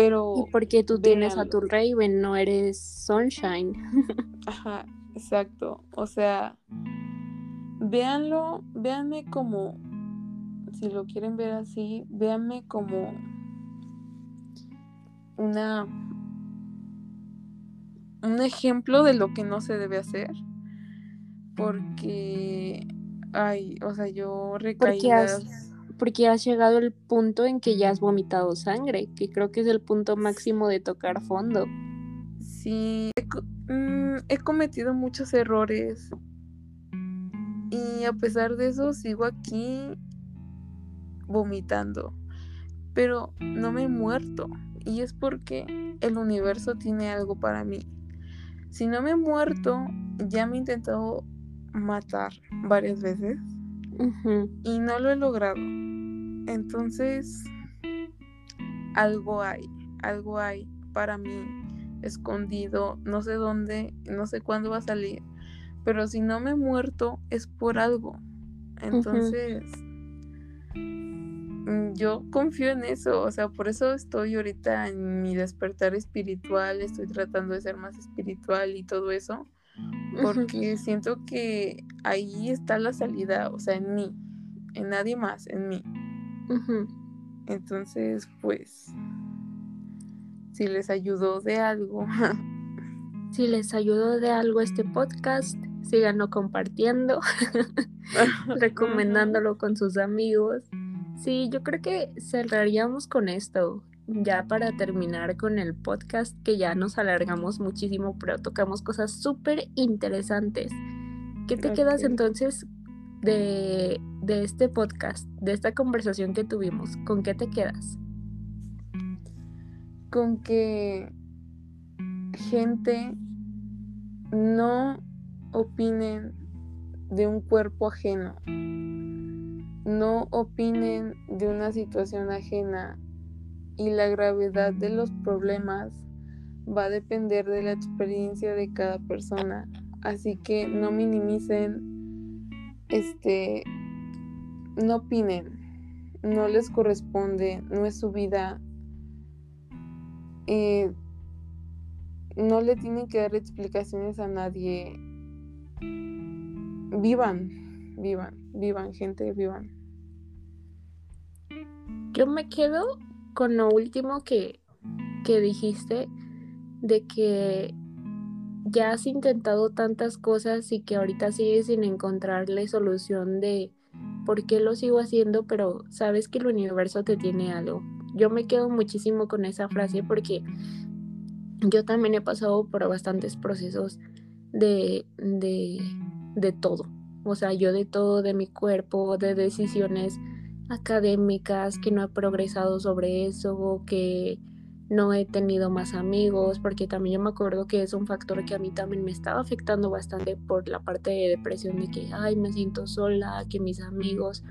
pero... Y porque tú tienes a tu Raven, no eres Sunshine. [LAUGHS] Ajá, exacto. O sea, véanlo, véanme como, si lo quieren ver así, véanme como una un ejemplo de lo que no se debe hacer porque ay o sea yo recaídas porque has llegado al punto en que ya has vomitado sangre, que creo que es el punto máximo de tocar fondo. Sí, he, mm, cometido muchos errores Y a pesar de eso, sigo aquí vomitando. Pero no me he muerto. Y es porque el universo tiene algo para mí. Si no me he muerto, ya me he intentado matar varias veces. Y no lo he logrado. Entonces, algo hay, algo hay para mí escondido, no sé dónde, no sé cuándo va a salir, pero si no me he muerto es por algo. Entonces, yo confío en eso, o sea, por eso estoy ahorita en mi despertar espiritual, estoy tratando de ser más espiritual y todo eso, porque siento que ahí está la salida, o sea, en mí, en nadie más, en mí. Entonces, pues, si les ayudó de algo. [LAUGHS] si les ayudó de algo este podcast, síganlo compartiendo, [LAUGHS] [LAUGHS] recomendándolo con sus amigos. Sí, yo creo que cerraríamos con esto, ya para terminar con el podcast, que ya nos alargamos muchísimo, pero tocamos cosas súper interesantes. ¿Qué te quedas entonces de, de este podcast, de esta conversación que tuvimos? ¿Con qué te quedas? Con que gente no opinen de un cuerpo ajeno, no opinen de una situación ajena y la gravedad de los problemas va a depender de la experiencia de cada persona. Así que no minimicen, este, no opinen, no les corresponde, no es su vida. Eh, no le tienen que dar explicaciones a nadie. Vivan, vivan, vivan, gente, vivan. Yo me quedo con lo último que, que dijiste de que ya has intentado tantas cosas y que ahorita sigues sin encontrarle solución de por qué lo sigo haciendo, pero sabes que el universo te tiene algo. Yo me quedo muchísimo con esa frase porque yo también he pasado por bastantes procesos de, de, de todo. O sea, yo de todo, de mi cuerpo, de decisiones académicas, que no he progresado sobre eso, que no he tenido más amigos, porque también yo me acuerdo que es un factor que a mí también me estaba afectando bastante por la parte de depresión, de que, ay, me siento sola, que mis amigos,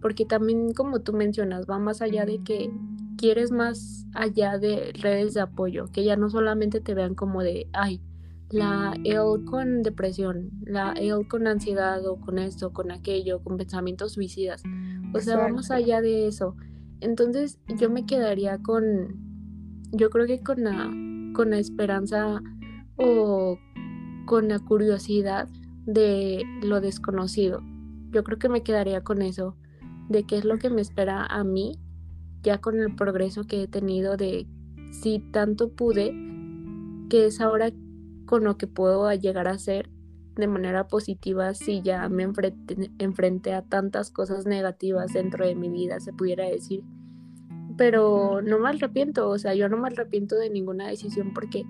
porque también como tú mencionas, va más allá de que quieres más allá de redes de apoyo, que ya no solamente te vean como de, ay, la él con depresión, la él con ansiedad o con esto, con aquello, con pensamientos suicidas. O sea, vamos allá de eso. Entonces yo me quedaría con, yo creo que con la, con la esperanza o con la curiosidad de lo desconocido. Yo creo que me quedaría con eso, de qué es lo que me espera a mí ya con el progreso que he tenido de si tanto pude, que es ahora con lo que puedo llegar a ser de manera positiva si ya me enfrenté, a tantas cosas negativas dentro de mi vida, se pudiera decir. Pero no me arrepiento, o sea, yo no me arrepiento de ninguna decisión porque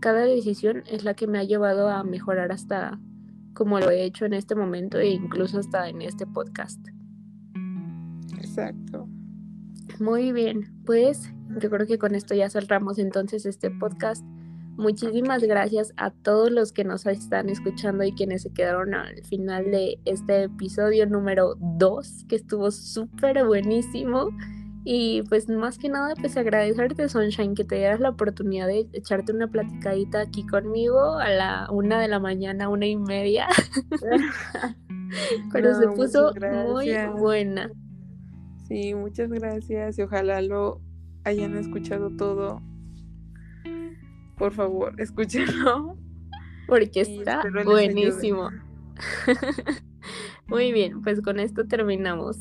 cada decisión es la que me ha llevado a mejorar hasta como lo he hecho en este momento e incluso hasta en este podcast. Exacto. Muy bien, pues yo creo que con esto ya cerramos entonces este podcast. Muchísimas gracias a todos los que nos están escuchando y quienes se quedaron al final de este episodio número 2, que estuvo súper buenísimo. Y pues más que nada, pues agradecerte, Sunshine, que te dieras la oportunidad de echarte una platicadita aquí conmigo a la una de la mañana, una y media. [LAUGHS] Pero se puso muy buena. Sí, muchas gracias y ojalá lo hayan escuchado todo. Por favor, escúchenlo. Porque está buenísimo. [LAUGHS] Muy bien, pues con esto terminamos.